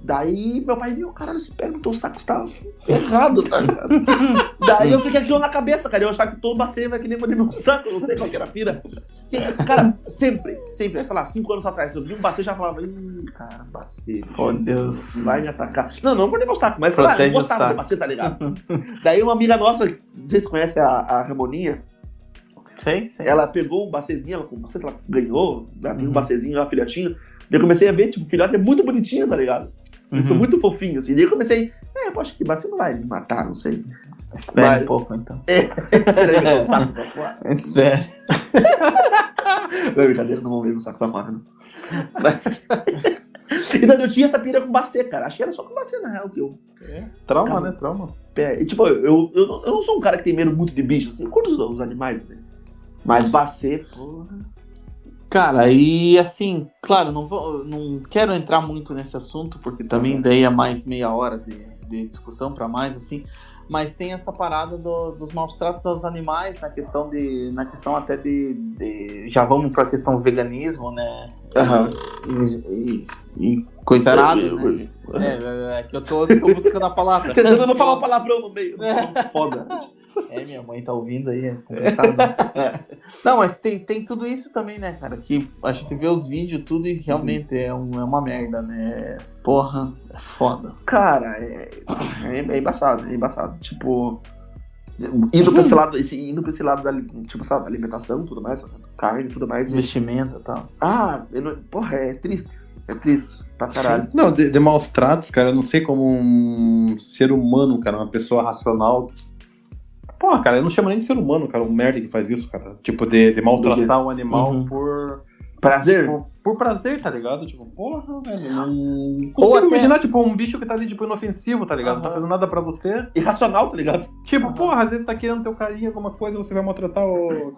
Daí meu pai viu, caralho, esse pé no teu saco está ferrado, tá ligado? <laughs> Daí eu fiquei aquilo na cabeça, cara. Eu achava que todo bacia vai que nem morder meu saco, não sei qual que era a pira. Que, cara, sempre, sempre, sei lá, cinco anos atrás, eu vi um bacia e já falava, ih, cara, bacia. Oh, Deus. Vai me atacar. Não, não morder meu saco, mas sei lá, eu gostava de bacia, tá ligado? <laughs> Daí uma amiga nossa, não sei se conhece a, a Ramoninha, Sei, sei. ela pegou um bacezinho, ela, não sei se ela ganhou, ela tem um Uhum. bacezinho lá, filhotinho. Daí eu comecei a ver, tipo, filhote é muito bonitinho, tá ligado? Eles são Uhum. muito fofinhos, assim. Daí eu comecei, é, eu acho que bacia não vai me matar, não sei. Espera Mas- um pouco, então. Será que meu saco pra fora? Espera. <laughs> Não é brincadeira, não vou ver meu saco fora, não. Mas... <laughs> então eu tinha essa pira com bacê, cara. Acho que era só com bacê, na real, que eu... Trauma, Calma. né? Trauma. É, e, tipo, eu, eu, não- eu não sou um cara que tem medo muito de bichos, assim. Eu curto os, os animais, assim. Mas bacê, porra... Cara, e assim, claro, não, vou, não quero entrar muito nesse assunto, porque também daí é mais meia hora de, de discussão pra mais, assim. Mas tem essa parada do- dos maus tratos aos animais, na questão de. Na questão até de. de- já vamos pra questão veganismo, né? Aham. E, e- e coisa errada, né? É, é, é que eu tô, tô buscando a palavra. <laughs> Tentando não falar um <laughs> palavrão no meio. Foda. É, minha mãe tá ouvindo aí, é complicado. <laughs> Não, mas tem, tem tudo isso também, né, cara? Que a gente vê os vídeos tudo e realmente é, um, é uma merda, né? Porra, é foda. Cara, é, é, é embaçado, é embaçado. Tipo, indo pra esse lado, esse, indo pra esse lado da tipo, sabe, alimentação e tudo mais, carne e tudo mais. Investimento e tal. Ah, não- porra, é triste. É triste pra caralho. Não, de, de maus tratos, cara, eu não sei como um ser humano, cara, uma pessoa racional. Porra, cara, eu não chamo nem de ser humano, cara, um merda que faz isso, cara. Tipo, de, de maltratar um animal Uhum. por, Prazer? por, por prazer, tá ligado? Tipo, porra, velho, não consigo até- imaginar, tipo, um bicho que tá ali, tipo, inofensivo, tá ligado? Não tá fazendo nada pra você. Irracional, tá ligado? Tipo, Aham. porra, às vezes tá querendo teu carinho, alguma coisa, você vai maltratar o...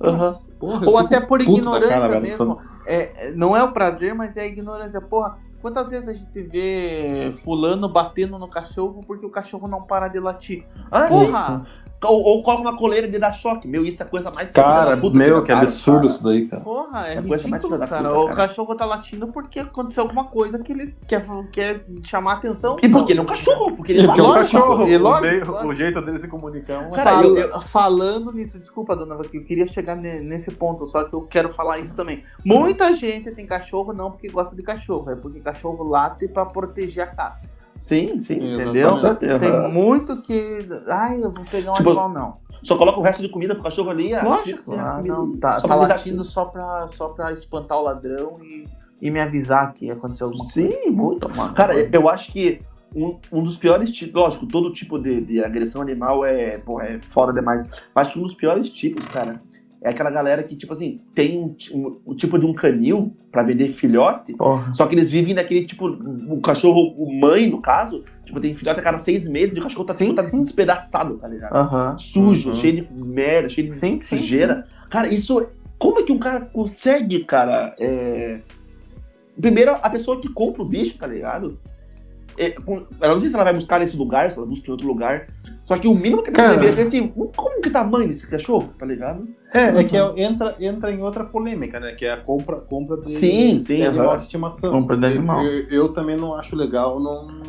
Aham. Porra, Ou até por ignorância cara, mesmo. É, não é o prazer, mas é a ignorância. Porra, quantas vezes a gente vê fulano batendo no cachorro porque o cachorro não para de latir? Ah, Porra! Ou, ou coloca uma coleira de dar choque. Meu, isso é a coisa mais Cara, da puta meu, que cara, absurdo cara. isso daí, cara. Porra, é, É coisa mais ridículo, filha da cara. puta, O cara. cachorro tá latindo porque aconteceu alguma coisa que ele quer, quer chamar a atenção. E porque ele é um cachorro, porque ele Porque é um cachorro, e o, lógico, lógico. o jeito dele se comunicar é um... Cara, eu- eu- Falando nisso, desculpa, dona eu queria chegar ne- nesse ponto, só que eu quero falar isso também. Muita gente tem cachorro não porque gosta de cachorro, é porque cachorro late pra proteger a casa. Sim, sim. Entendeu? Bastante, Tem muito que. Ai, eu vou pegar um Tipo, animal, não. Só coloca o resto de comida pro cachorro ali. ah, Lógico, ah, não, tá, Só tá latindo só pra, só pra espantar o ladrão e, e me avisar que aconteceu alguma Sim, coisa. muito. Mano, Cara, eu acho que um, um dos piores tipos, lógico, todo tipo de, de agressão animal é, pô, é foda demais. Mas acho que um dos piores tipos, cara, é aquela galera que, tipo assim, tem um, um- o tipo de um canil pra vender filhote, Porra. só que eles vivem daquele tipo, o cachorro, o mãe, no caso, tipo, tem filhote a cada seis meses e o cachorro tá, Sim, tipo, tá sim. despedaçado, tá ligado? Sujo, Uhum. cheio de merda, cheio de Sim, sim, sujeira. Cara, isso. Como é que um cara consegue, cara? é, Primeiro, a pessoa que compra o bicho, tá ligado? É, Eu não sei se ela vai buscar nesse lugar, se ela busca em outro lugar. Só que o mínimo que a pessoa Cara. deveria ter assim, como que tamanho desse cachorro, tá ligado? É, é que é- entra, entra em outra polêmica, né? Que é a compra, compra de, Sim, sim, de animal de estimação. Compra de animal. Eu, eu- eu também não acho legal, não,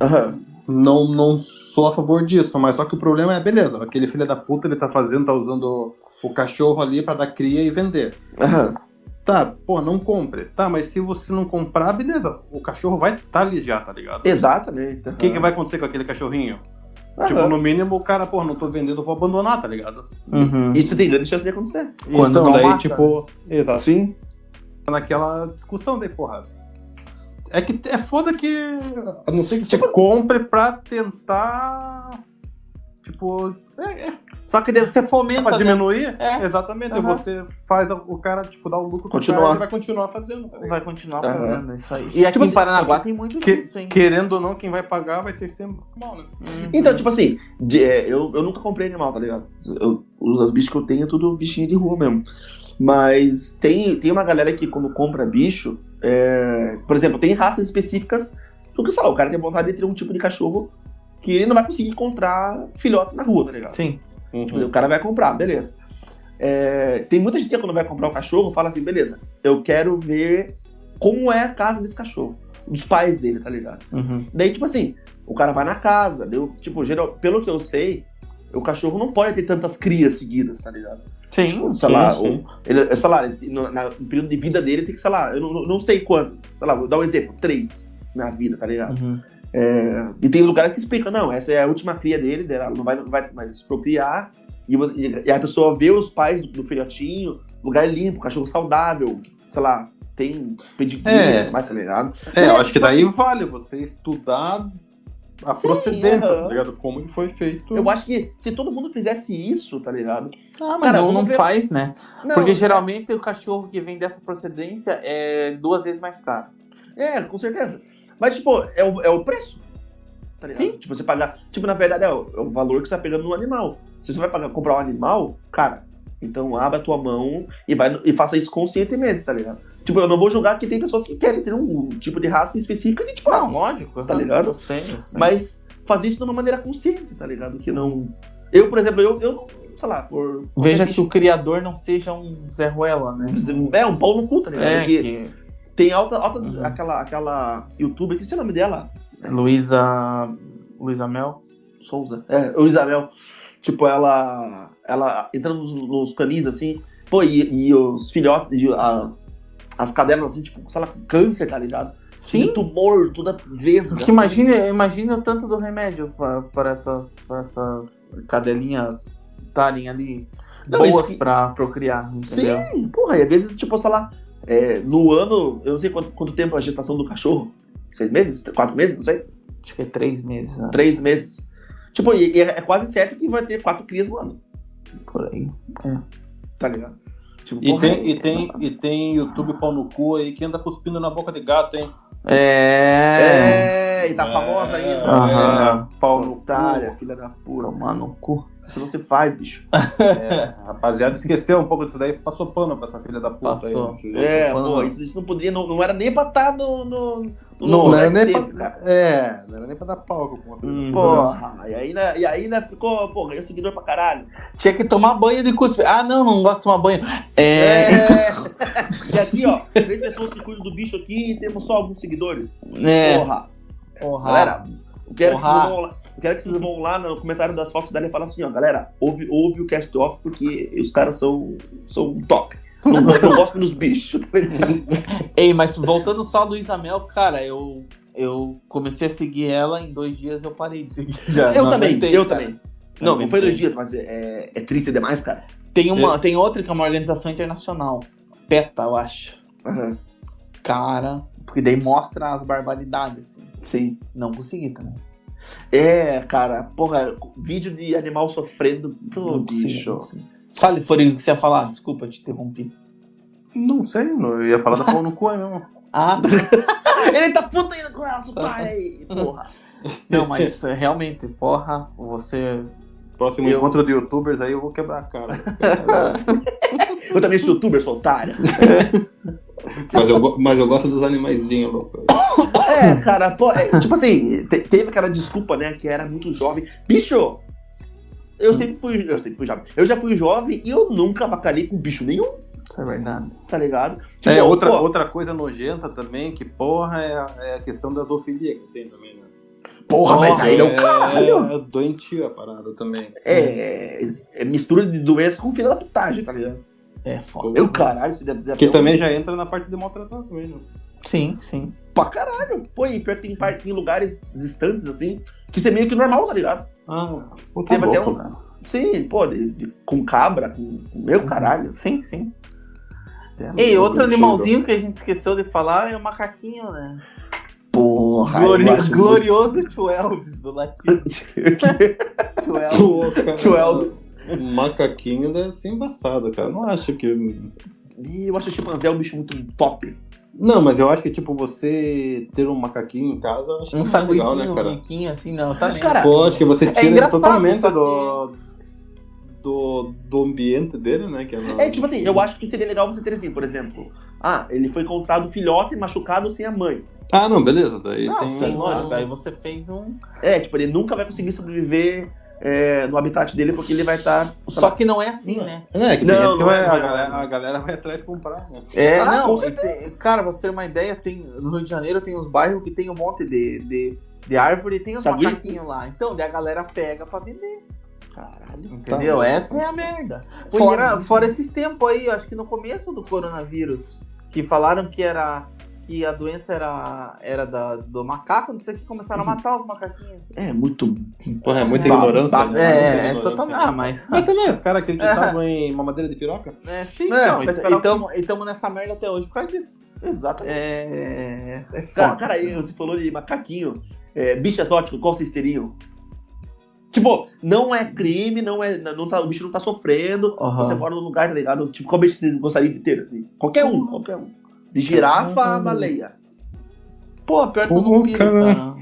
Aham. não, não sou a favor disso, mas só que o problema é, beleza, aquele filho da puta ele tá fazendo, tá usando o cachorro ali pra dar cria e vender. Aham. Tá, pô, não compre. Tá, mas se você não comprar, beleza, o cachorro vai estar tá ali já, tá ligado? Exatamente. O que, que vai acontecer com aquele cachorrinho? Aham. Tipo, no mínimo, o cara, pô, não tô vendendo, eu vou abandonar, tá ligado? Uhum. Isso tem grande chance de acontecer. Quando então, não daí, mata, tipo, exato. Sim. naquela discussão daí, porra. É que é foda que. A não ser que você Tipo- compre pra tentar. Tipo. É, é Só que deve ser fomenta, pra né? diminuir. É. Exatamente. Aham. Você faz o cara, tipo, dar o lucro Continuar. cara, ele vai continuar fazendo. tá? Vai continuar Aham. fazendo isso aí. E aqui Tipo em assim, Paranaguá tem muito Que- disso, hein? Querendo ou não, quem vai pagar vai ser sempre mal, né? Uhum. Então, tipo assim, de- é, eu, eu nunca comprei animal, tá ligado? Eu, os, os bichos que eu tenho é tudo bichinho de rua mesmo. Mas tem, tem uma galera que quando compra bicho, é, por exemplo, tem raças específicas, porque, sei lá, o cara tem vontade de ter um tipo de cachorro que ele não vai conseguir encontrar filhote na rua, tá ligado? Sim. Tipo, o cara vai comprar, beleza. É, tem muita gente que quando vai comprar um cachorro fala assim, beleza, eu quero ver como é a casa desse cachorro. Dos pais dele, tá ligado? Uhum. Daí, tipo assim, o cara vai na casa, deu, tipo, geral, pelo que eu sei, o cachorro não pode ter tantas crias seguidas, tá ligado? Sim. Tipo, sei sim, lá, sim. ele, sei lá, no, na- no período de vida dele tem que, sei lá, eu não, não sei quantas, sei lá, vou dar um exemplo, três na vida, tá ligado? Uhum. É, e tem lugares que explicam, não, essa é a última cria dele, dela não vai, não vai mais procriar, e, e a pessoa vê os pais do, do filhotinho, lugar limpo, cachorro saudável, sei lá, tem pedigree, É. mais tá ligado? É, eu É, acho que tipo daí vale você estudar a Sim, procedência, aham. tá ligado? Como que foi feito. Eu acho que se todo mundo fizesse isso, tá ligado? Ah, mas Cara, não, não ver- faz, né? Não, Porque geralmente o cachorro que vem dessa procedência é duas vezes mais caro. É, com certeza. Mas, tipo, é o, é o preço. Tá ligado? Sim. Tipo, você pagar. Tipo, na verdade, é o, é o valor que você tá pegando no animal. Se você vai pagar, comprar um animal, cara, então abra a tua mão e, vai, e faça isso conscientemente, tá ligado? Tipo, eu não vou julgar que tem pessoas que querem ter um tipo de raça específica de, tipo, Não, ah, lógico. Tá ligado? Eu sei, eu sei. Mas fazer isso de uma maneira consciente, tá ligado? Que não. Eu, por exemplo, eu, eu não, sei lá, por. Veja que o criador não seja um Zé Ruela, né? É, um pau no cu, tá ligado? É, Porque que... tem alta, altas. Uhum. Aquela, aquela youtuber, que é o nome dela? Luísa. Luísa Mel? Souza. É, o Isabel. Tipo, ela. Ela entrando nos, nos canis assim. Pô, e, e os filhotes, e as, as cadelas assim, tipo, sei lá, câncer, tá ligado? Sim. E tumor, toda vesga. Porque imagina, imagina o tanto do remédio para essas, pra essas cadelinhas estarem ali Não, boas que- pra procriar, entendeu? Sim, porra, e às vezes, tipo, sei lá, é, no ano, eu não sei quanto, quanto tempo é a gestação do cachorro. Seis meses? Quatro meses? Não sei. Acho que é três meses, né? Três meses. Tipo, e, e é quase certo que vai ter quatro crias no ano, Por aí. tá ligado? Tipo, E porra, tem, é e, tem, e tem YouTube pau no cu aí que anda cuspindo na boca de gato, hein? É. É, e tá famosa ainda. Aham. É, pau no Otária, cu. filha da puta. Tomar no cu. Isso não se faz, bicho. <laughs> É, rapaziada, esqueceu um pouco disso daí, passou pano pra essa filha da puta Passou. aí. É, pô, isso, isso não poderia, não, não era nem pra estar no. no, no Não, lugar era nem pra, cara. é, não era nem pra dar palco com uma filha Hum. da puta. Porra, e ainda, e ainda ficou, pô, ganhou seguidor pra caralho. Tinha que tomar banho de cuspe. Ah, não, não gosto de tomar banho. É. É. e aqui, ó, três pessoas que cuidam do bicho aqui e temos só alguns seguidores. É. Porra. Porra. Galera, eu quero, que vocês vão lá, eu quero que vocês vão lá no comentário das fotos dela e falar assim, ó, galera, ouve, ouve o cast off porque os caras são, são top. Não, não gostam dos bichos. <laughs> Ei, mas voltando só a Luísa Mel, cara, eu, eu comecei a seguir ela, em dois dias eu parei de seguir. Já, eu não também, eu cara. também. Não, não foi dois dias, mas é, é triste demais, cara. Tem, uma, tem outra que é uma organização internacional. PETA, eu acho. Aham, Cara, porque daí mostra as barbaridades, assim. Sim. Não consegui também. É, cara, porra, vídeo de animal sofrendo. Pô, Não consegui, bicho. não consegui. Fale, Forinho, o que você ia falar? Desculpa, te interrompi. Não sei, eu ia falar da pau no cu aí mesmo. <laughs> Ah, <laughs> Ele tá puta ainda com otária <laughs> aí, porra. não, mas é, realmente, porra, você. Próximo Eu- encontro de youtubers aí eu vou quebrar a cara. <laughs> Eu também sou youtuber, sou otária. <laughs> mas, eu, mas eu gosto dos animaizinhos, louco. É, cara, pô, é, tipo assim, te- teve aquela desculpa, né, que era muito jovem. Bicho, eu sempre fui, eu sempre fui jovem. Eu já fui jovem e eu nunca avacalhei com bicho nenhum, Isso é verdade. tá ligado? É, Tipo, outra, pô, outra coisa nojenta também, que porra, é a, é a questão da zoofilia que tem também, né? Porra, mas aí é o caralho. É doentio a parada também. É, é mistura de doença com filha da putagem, tá ligado? É foda. Eu, caralho, isso deve, deve Que também já entra na parte de maltratar também, né? Sim, sim. Pra caralho. Pô, e pior que tem, par- tem lugares distantes, assim, que isso é meio que normal, tá ligado? Ah, pô, Teve até um- cara. Sim, pô, de- de- com cabra, com, meu caralho. Sim, sim. Cê é Ei, louco, outro animalzinho que a gente esqueceu de falar é o macaquinho, né? Porra, Glori- acho glorioso Tio Elvis do <laughs> Tio Elvis. O macaquinho deve ser embaçado, cara. Não acho que. E eu acho o chimpanzé um bicho muito top. Não, mas eu acho que, tipo, você ter um macaquinho em casa, eu acho que Um não é legal, né, um cara? biquinho assim, não, tá. Cara, Pô, acho que você tira ele engraçado, totalmente do, do, do ambiente dele, né? Que é, no- É, tipo assim, eu acho que seria legal você ter assim, por exemplo. Ah, ele foi encontrado filhote machucado sem a mãe. Ah, não, beleza. Daí Não, tem. sim, lógico. Aí você fez um. É, tipo, ele nunca vai conseguir sobreviver é, no habitat dele porque ele vai estar. Só que não é assim, né? É, que Não, não vai, é, a, galera, a galera vai atrás comprar, né? É, Ah, não. com tem- cara, pra você ter uma ideia, tem, no Rio de Janeiro tem uns bairros que tem um monte de, de, de árvore e tem os Saguinho? macaquinhos lá. Então, daí a galera pega pra vender. Caralho. Entendeu? Tá. Essa é a merda. Fora, fora esses tempos aí, acho que no começo do coronavírus, que falaram que era que a doença era, era da, do macaco, não sei o que, começaram a matar os macaquinhos. É muito. Porra, é muita Ba- ignorância. ba- né? Muita É, é totalmente. Ah, mas. Mas também, os caras acreditavam em mamadeira de piroca? É, sim, É, então, esperar e estamos nessa merda até hoje por causa disso. Exatamente. É. É Cara, foda. cara, aí você falou de macaquinho. É, bicho exótico, qual vocês teriam? Tipo, não é crime, não é, não tá, o bicho não tá sofrendo. Aham. Você mora num lugar, tá ligado? Tipo, qual bicho vocês gostariam de ter, assim? Qualquer um, qualquer um. De girafa a baleia. Pô, pior que eu não piro, cara. cara.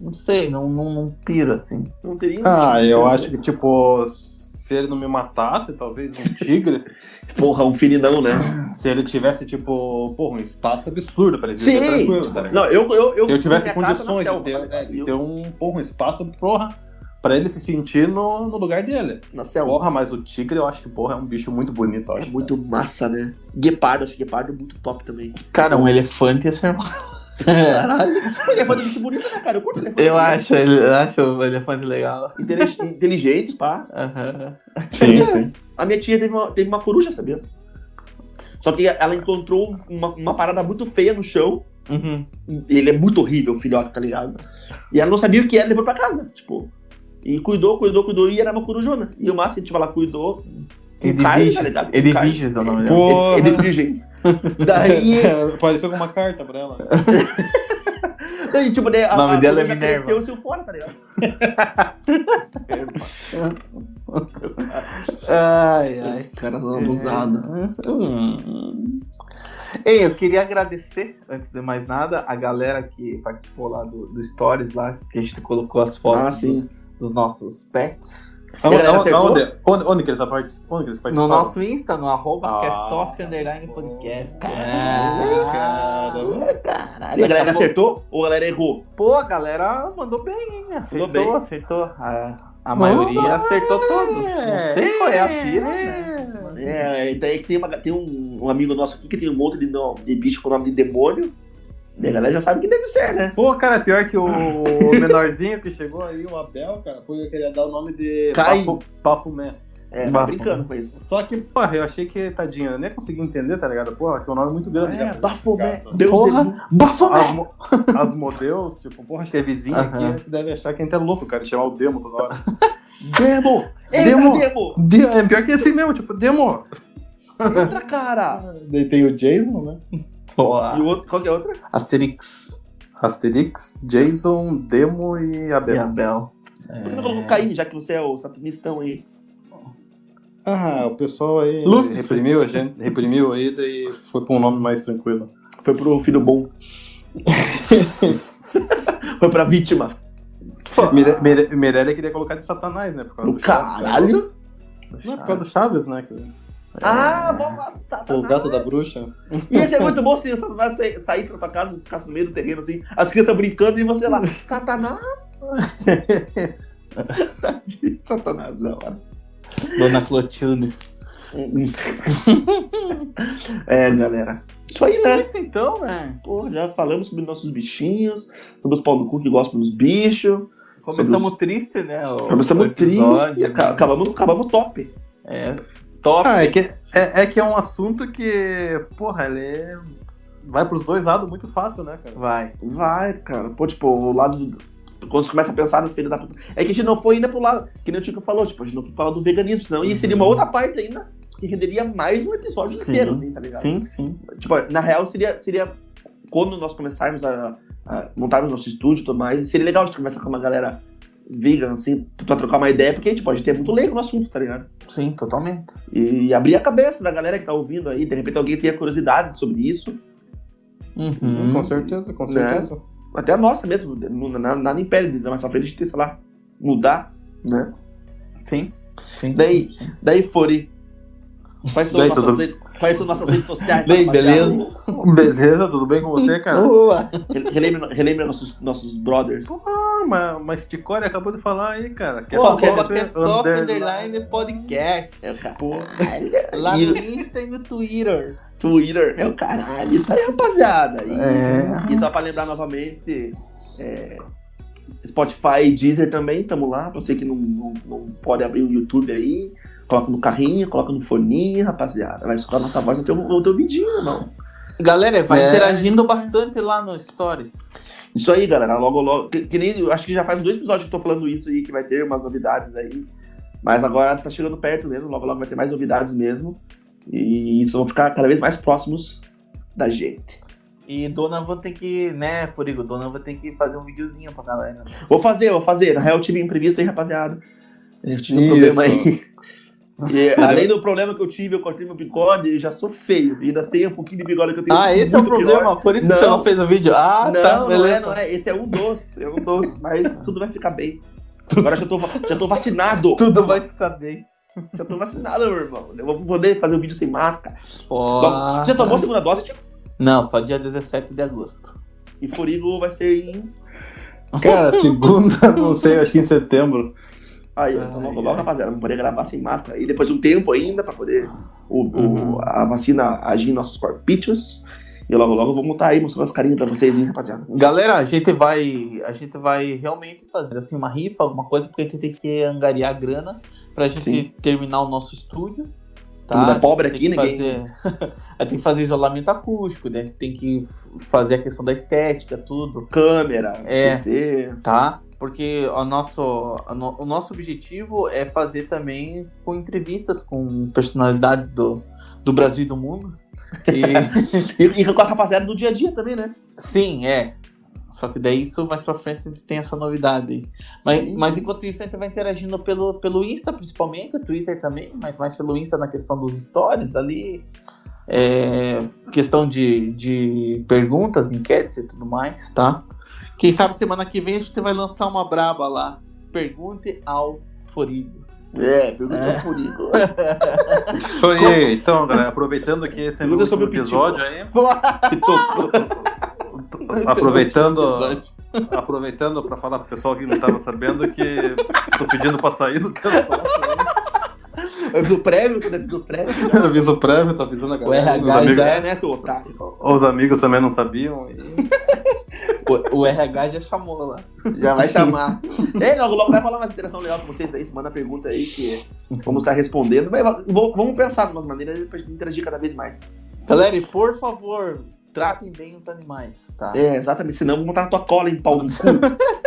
Não sei, não, não, não piro assim. Não teria Ah, bicho eu acho que, tipo, se ele não me matasse, talvez um tigre, <laughs> Porra, um fininão, né? se ele tivesse, tipo, porra, um espaço absurdo pra ele Sim. tranquilo, tá ligado? Não, eu, eu, eu, Se eu tivesse condições selva, de ter, tá é, de Eu- ter um, porra, um espaço, porra, pra ele se sentir no, no lugar dele. na selva. Porra, mas o tigre eu acho que, porra, é um bicho muito bonito, eu É acho. muito massa, né? Guepardo, acho que Guepardo é muito top também. Cara, um elefante ia ser massa. Caralho. Pô, elefante é bicho bonito, né, cara? Eu curto elefante. Eu acho, ele- eu acho o elefante legal. Intelig- <laughs> Inteligente, pá. Aham. Sim, sim. A minha tia teve uma, teve uma coruja, sabia? Só que ela encontrou uma, uma parada muito feia no chão. Uhum. Ele é muito horrível, o filhote, tá ligado? E ela não sabia o que era, levou pra casa, tipo. E cuidou, cuidou, cuidou, e era uma corujona. E o massa, tipo, ela cuidou. com carne, tá. Edviges é o nome dela. Ele <laughs> é inteligente. Daí, Pareceu com uma carta pra ela. <laughs> daí, tipo, daí, a, O nome a dela é coruja Minerva. cresceu saiu fora, tá ligado? <laughs> Ai, ai. Cara, não abusado. Hum. Ei, eu queria agradecer, antes de mais nada, a galera que participou lá do, do Stories lá, que a gente colocou as fotos Ah, sim. dos, dos nossos pets. Acertou? aonde, onde, onde que eles participam? Onde que eles No nosso Insta, no arroba Ah. castoff underline podcast. Ah, É. Caralho. E a galera acertou ou a galera errou? Pô, a galera mandou bem, hein? Acertou, bem. acertou. A, a maioria acertou todos. Não sei qual é a pira, né? É, daí que tem, uma, tem um, um amigo nosso aqui que tem um monte de, de bicho com o nome de demônio. E a galera já sabe que deve ser, né? Pô, cara, pior que o <laughs> menorzinho que chegou aí, o Abel, cara, pô, eu queria dar o nome de Caim. Bafo- Bafomé. É, tá brincando com isso. Só que, porra, eu achei que, tadinho, eu nem consegui entender, tá ligado? Pô, acho que é um nome muito grande. É. Bafomé. Deus Porra. ele- As, Bafomé! mo <laughs> as modelos, tipo, porra, acho que é vizinho Aham. aqui, acho que deve achar que a gente é louco, cara, de chamar o Demo toda hora. <laughs> Demo! Entra, Demo. Demo! De é pior que assim mesmo, tipo, Demo! Entra, cara! Daí tem o Jason, né? Boa. E o outro, qual que é a outra? Asterix Asterix, Jason, Demo e e Abel. Abel. Por que não colocou Caim, já que você é o satanistão aí? Ah, o pessoal aí Lúcifer. reprimiu a gente, reprimiu aí, daí foi pra um nome mais tranquilo. Foi pro filho bom. <laughs> Foi pra vítima. Mire- Mire- Meirelles queria colocar de Satanás, né? Por causa O do Chaves, né? caralho! Não, por causa do Chaves, né? que- Ah, vamos lá, Satanás. O gato da bruxa. Ia ser muito bom se o Satanás sa- saísse pra tua casa e ficasse no meio do terreno assim, as crianças brincando e você lá, Satanás! <laughs> Satanás, da hora. Dona Clotilde. <laughs> É, galera. Isso aí, É né? isso então, né? Pô, já falamos sobre nossos bichinhos, sobre os pau no cu que gostam dos bichos. Começamos triste, né? o- Começamos o episódio, triste. Né? Acabamos, acabamos top. É, top. Ah, é que é, é que é um assunto que, porra, ele é- vai pros dois lados muito fácil, né, cara? Vai. Vai, cara. Pô, tipo, o lado do. Quando você começa a pensar nas filhas da puta. É que a gente não foi ainda pro lado. Que nem o Tico falou, tipo, a gente não foi pro lado do veganismo, senão ia seria uma outra parte ainda que renderia mais um episódio Sim. inteiro, assim, tá ligado? Sim, sim. Tipo, na real, seria, seria quando nós começarmos a, a montarmos nosso estúdio e tudo mais, seria legal a gente conversar com uma galera vegan, assim, pra trocar uma ideia, porque, tipo, a gente é muito leigo no assunto, tá ligado? Sim, totalmente. E abrir a cabeça da galera que tá ouvindo aí, de repente alguém tenha curiosidade sobre isso, Uhum. Com certeza, com Né? certeza. até a nossa mesmo, nada, nada impede de mais pra frente a gente, sei lá, mudar, né? Sim. Sim. Daí, daí Fori, quais são, Daí, nossas, tudo- são nossas redes sociais? Rapaziada? beleza? Beleza, tudo bem com você, cara? Boa. Re- Relembra, relembra nossos, nossos brothers. Ah, mas, mas Ticória acabou de falar aí, cara. Que Pô, essa que é bosta Castoff underline- Underline Podcast. É o caralho. Lá no Insta e no Twitter. Twitter é o caralho. Isso aí, rapaziada. E, É. e só pra lembrar novamente, é, Spotify e Deezer também, tamo lá. Pra você que não, não, não pode abrir o YouTube aí, coloca no carrinho, coloca no foninho, rapaziada. Vai escutar nossa voz no teu, no teu vidinho, irmão. Galera, vai É. interagindo bastante lá no Stories. Isso aí, galera. Logo, logo. Que, que nem, eu acho que já faz dois episódios que eu tô falando isso aí, que vai ter umas novidades aí. Mas agora tá chegando perto mesmo. Logo, logo vai ter mais novidades mesmo. E isso vão ficar cada vez mais próximos da gente. E Dona vou ter que, né, Furigo, Dona vou ter que fazer um videozinho pra galera. Vou fazer, vou fazer. Na real, eu tive imprevisto aí, rapaziada. Eu tive um Isso. problema aí. E, <laughs> além do problema que eu tive, eu cortei meu bigode e já sou feio. E ainda sei um pouquinho de bigode que eu tenho. Ah, esse é o problema, pior. por isso Não. que você não fez o vídeo. Ah, não, tá, não é, não é. Esse é um doce, é um doce. Mas <laughs> tudo vai ficar bem. Agora já tô, já tô vacinado. Tudo vai ficar bem. Já tô vacinado, meu irmão. Eu vou poder fazer o vídeo sem máscara. Bom, você já tomou a segunda dose, tipo? Não, só dia 17 de agosto. E Forigo vai ser em. Cara, segunda, não sei, acho que em setembro. Aí, Ai, então logo, logo, rapaziada, vamos poder gravar sem máscara. E depois de um tempo ainda, pra poder o, o- Uhum. a vacina agir em nossos corpíceos. E logo, logo vamos estar aí mostrando as carinhas pra vocês, hein, rapaziada. Galera, a gente vai. A gente vai realmente fazer assim uma rifa, alguma coisa, porque a gente tem que angariar grana pra gente Sim. terminar o nosso estúdio. Todo mundo é pobre aqui, ninguém- Fazer... <laughs> a gente tem que fazer isolamento acústico, né? a gente tem que fazer a questão da estética, tudo, Câmera, É. PC. tá? Porque o nosso, o nosso objetivo é fazer também com entrevistas com personalidades do, do Brasil e do mundo. <laughs> E, E, e com a rapaziada do dia a dia também, né? sim, é. Só que daí isso mais pra frente a gente tem essa novidade aí. Mas, mas enquanto isso a gente vai interagindo pelo, pelo Insta, principalmente, Twitter também, mas mais pelo Insta na questão dos stories ali. É, questão de, de perguntas, enquetes e tudo mais, tá? Quem sabe semana que vem a gente vai lançar uma braba lá. Pergunte ao Forigo. É, pergunta É. ao Forigo. Isso aí, então, galera, aproveitando que esse é meu Pergunta sobre último o Pitico. episódio aí, Pitocou. aproveitando, aproveitando para falar pro pessoal que não estava sabendo que tô pedindo para sair do canto. Eu fiz o prévio, quando eu fiz o prévio. <laughs> Aviso prévio, tô avisando a galera. RH Os amigos, já É, né, seu otário? os amigos também não sabiam. e- <laughs> O, o RH já chamou lá. Já vai chamar. <laughs> é, logo, logo vai rolar uma interação legal com vocês aí. Você manda pergunta aí que vamos estar respondendo. Mas vou- vamos pensar de uma maneira pra gente interagir cada vez mais. Galera, e por favor, tratem bem os animais, tá? É, exatamente. Senão vamos botar na tua cola em pau no cu. <laughs>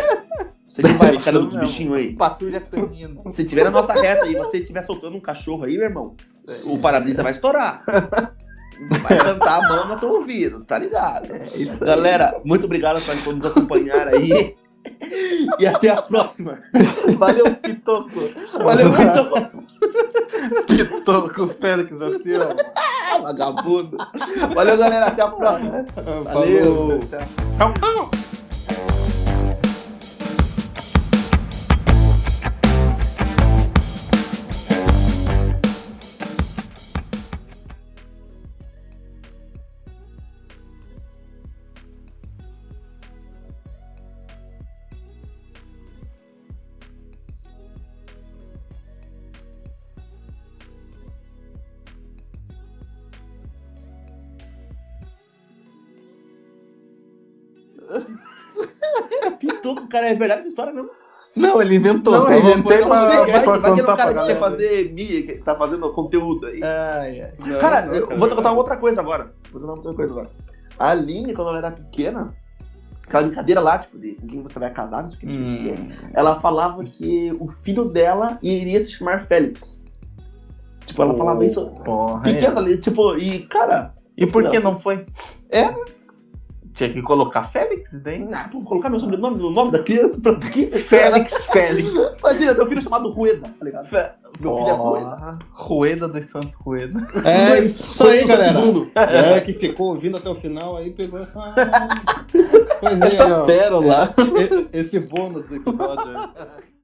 Você que vai cara dos Isso mesmo. bichinhos aí. Patrulha canina. Se tiver na nossa reta e você estiver soltando um cachorro aí, meu irmão, o para-brisa vai estourar. <laughs> Vai cantar a mão no teu ouvido, tá ligado? É. Galera, muito obrigado por nos acompanhar aí. <laughs> E até a próxima. Valeu, Pitoco. Valeu, muito. Que tô com o Félix assim, ó. Vagabundo. Valeu, galera. Até a próxima. Valeu. Falou. Pitoco, cara, é verdade essa história mesmo? Não, ele inventou. Não, eu inventei Eu não pra- sei, pra vai é cara pra que quer fazer mídia, que tá fazendo conteúdo aí. Ai, ai. Não, Cara, não, eu vou te contar uma outra coisa agora. Vou contar outra coisa agora. A Aline, quando ela era pequena, aquela brincadeira lá, tipo, de quem você vai casar, não sei o que, Hum. ela falava que o filho dela iria se chamar Félix. Tipo, ela falava isso Porra, pequena ali, tipo, e, cara, E por que não foi? É? Tinha que colocar Félix daí. ah, vou colocar meu sobrenome no nome da criança pra quê? Félix, <laughs> Félix. Imagina, teu filho é chamado Rueda, tá ligado? Meu filho é Rueda. Rueda dos Santos Rueda. É isso aí, galera. Segundo. Galera que ficou ouvindo até o final aí pegou essa <laughs> coisinha aí, Essa pérola. E- Esse bônus do episódio aí. <laughs>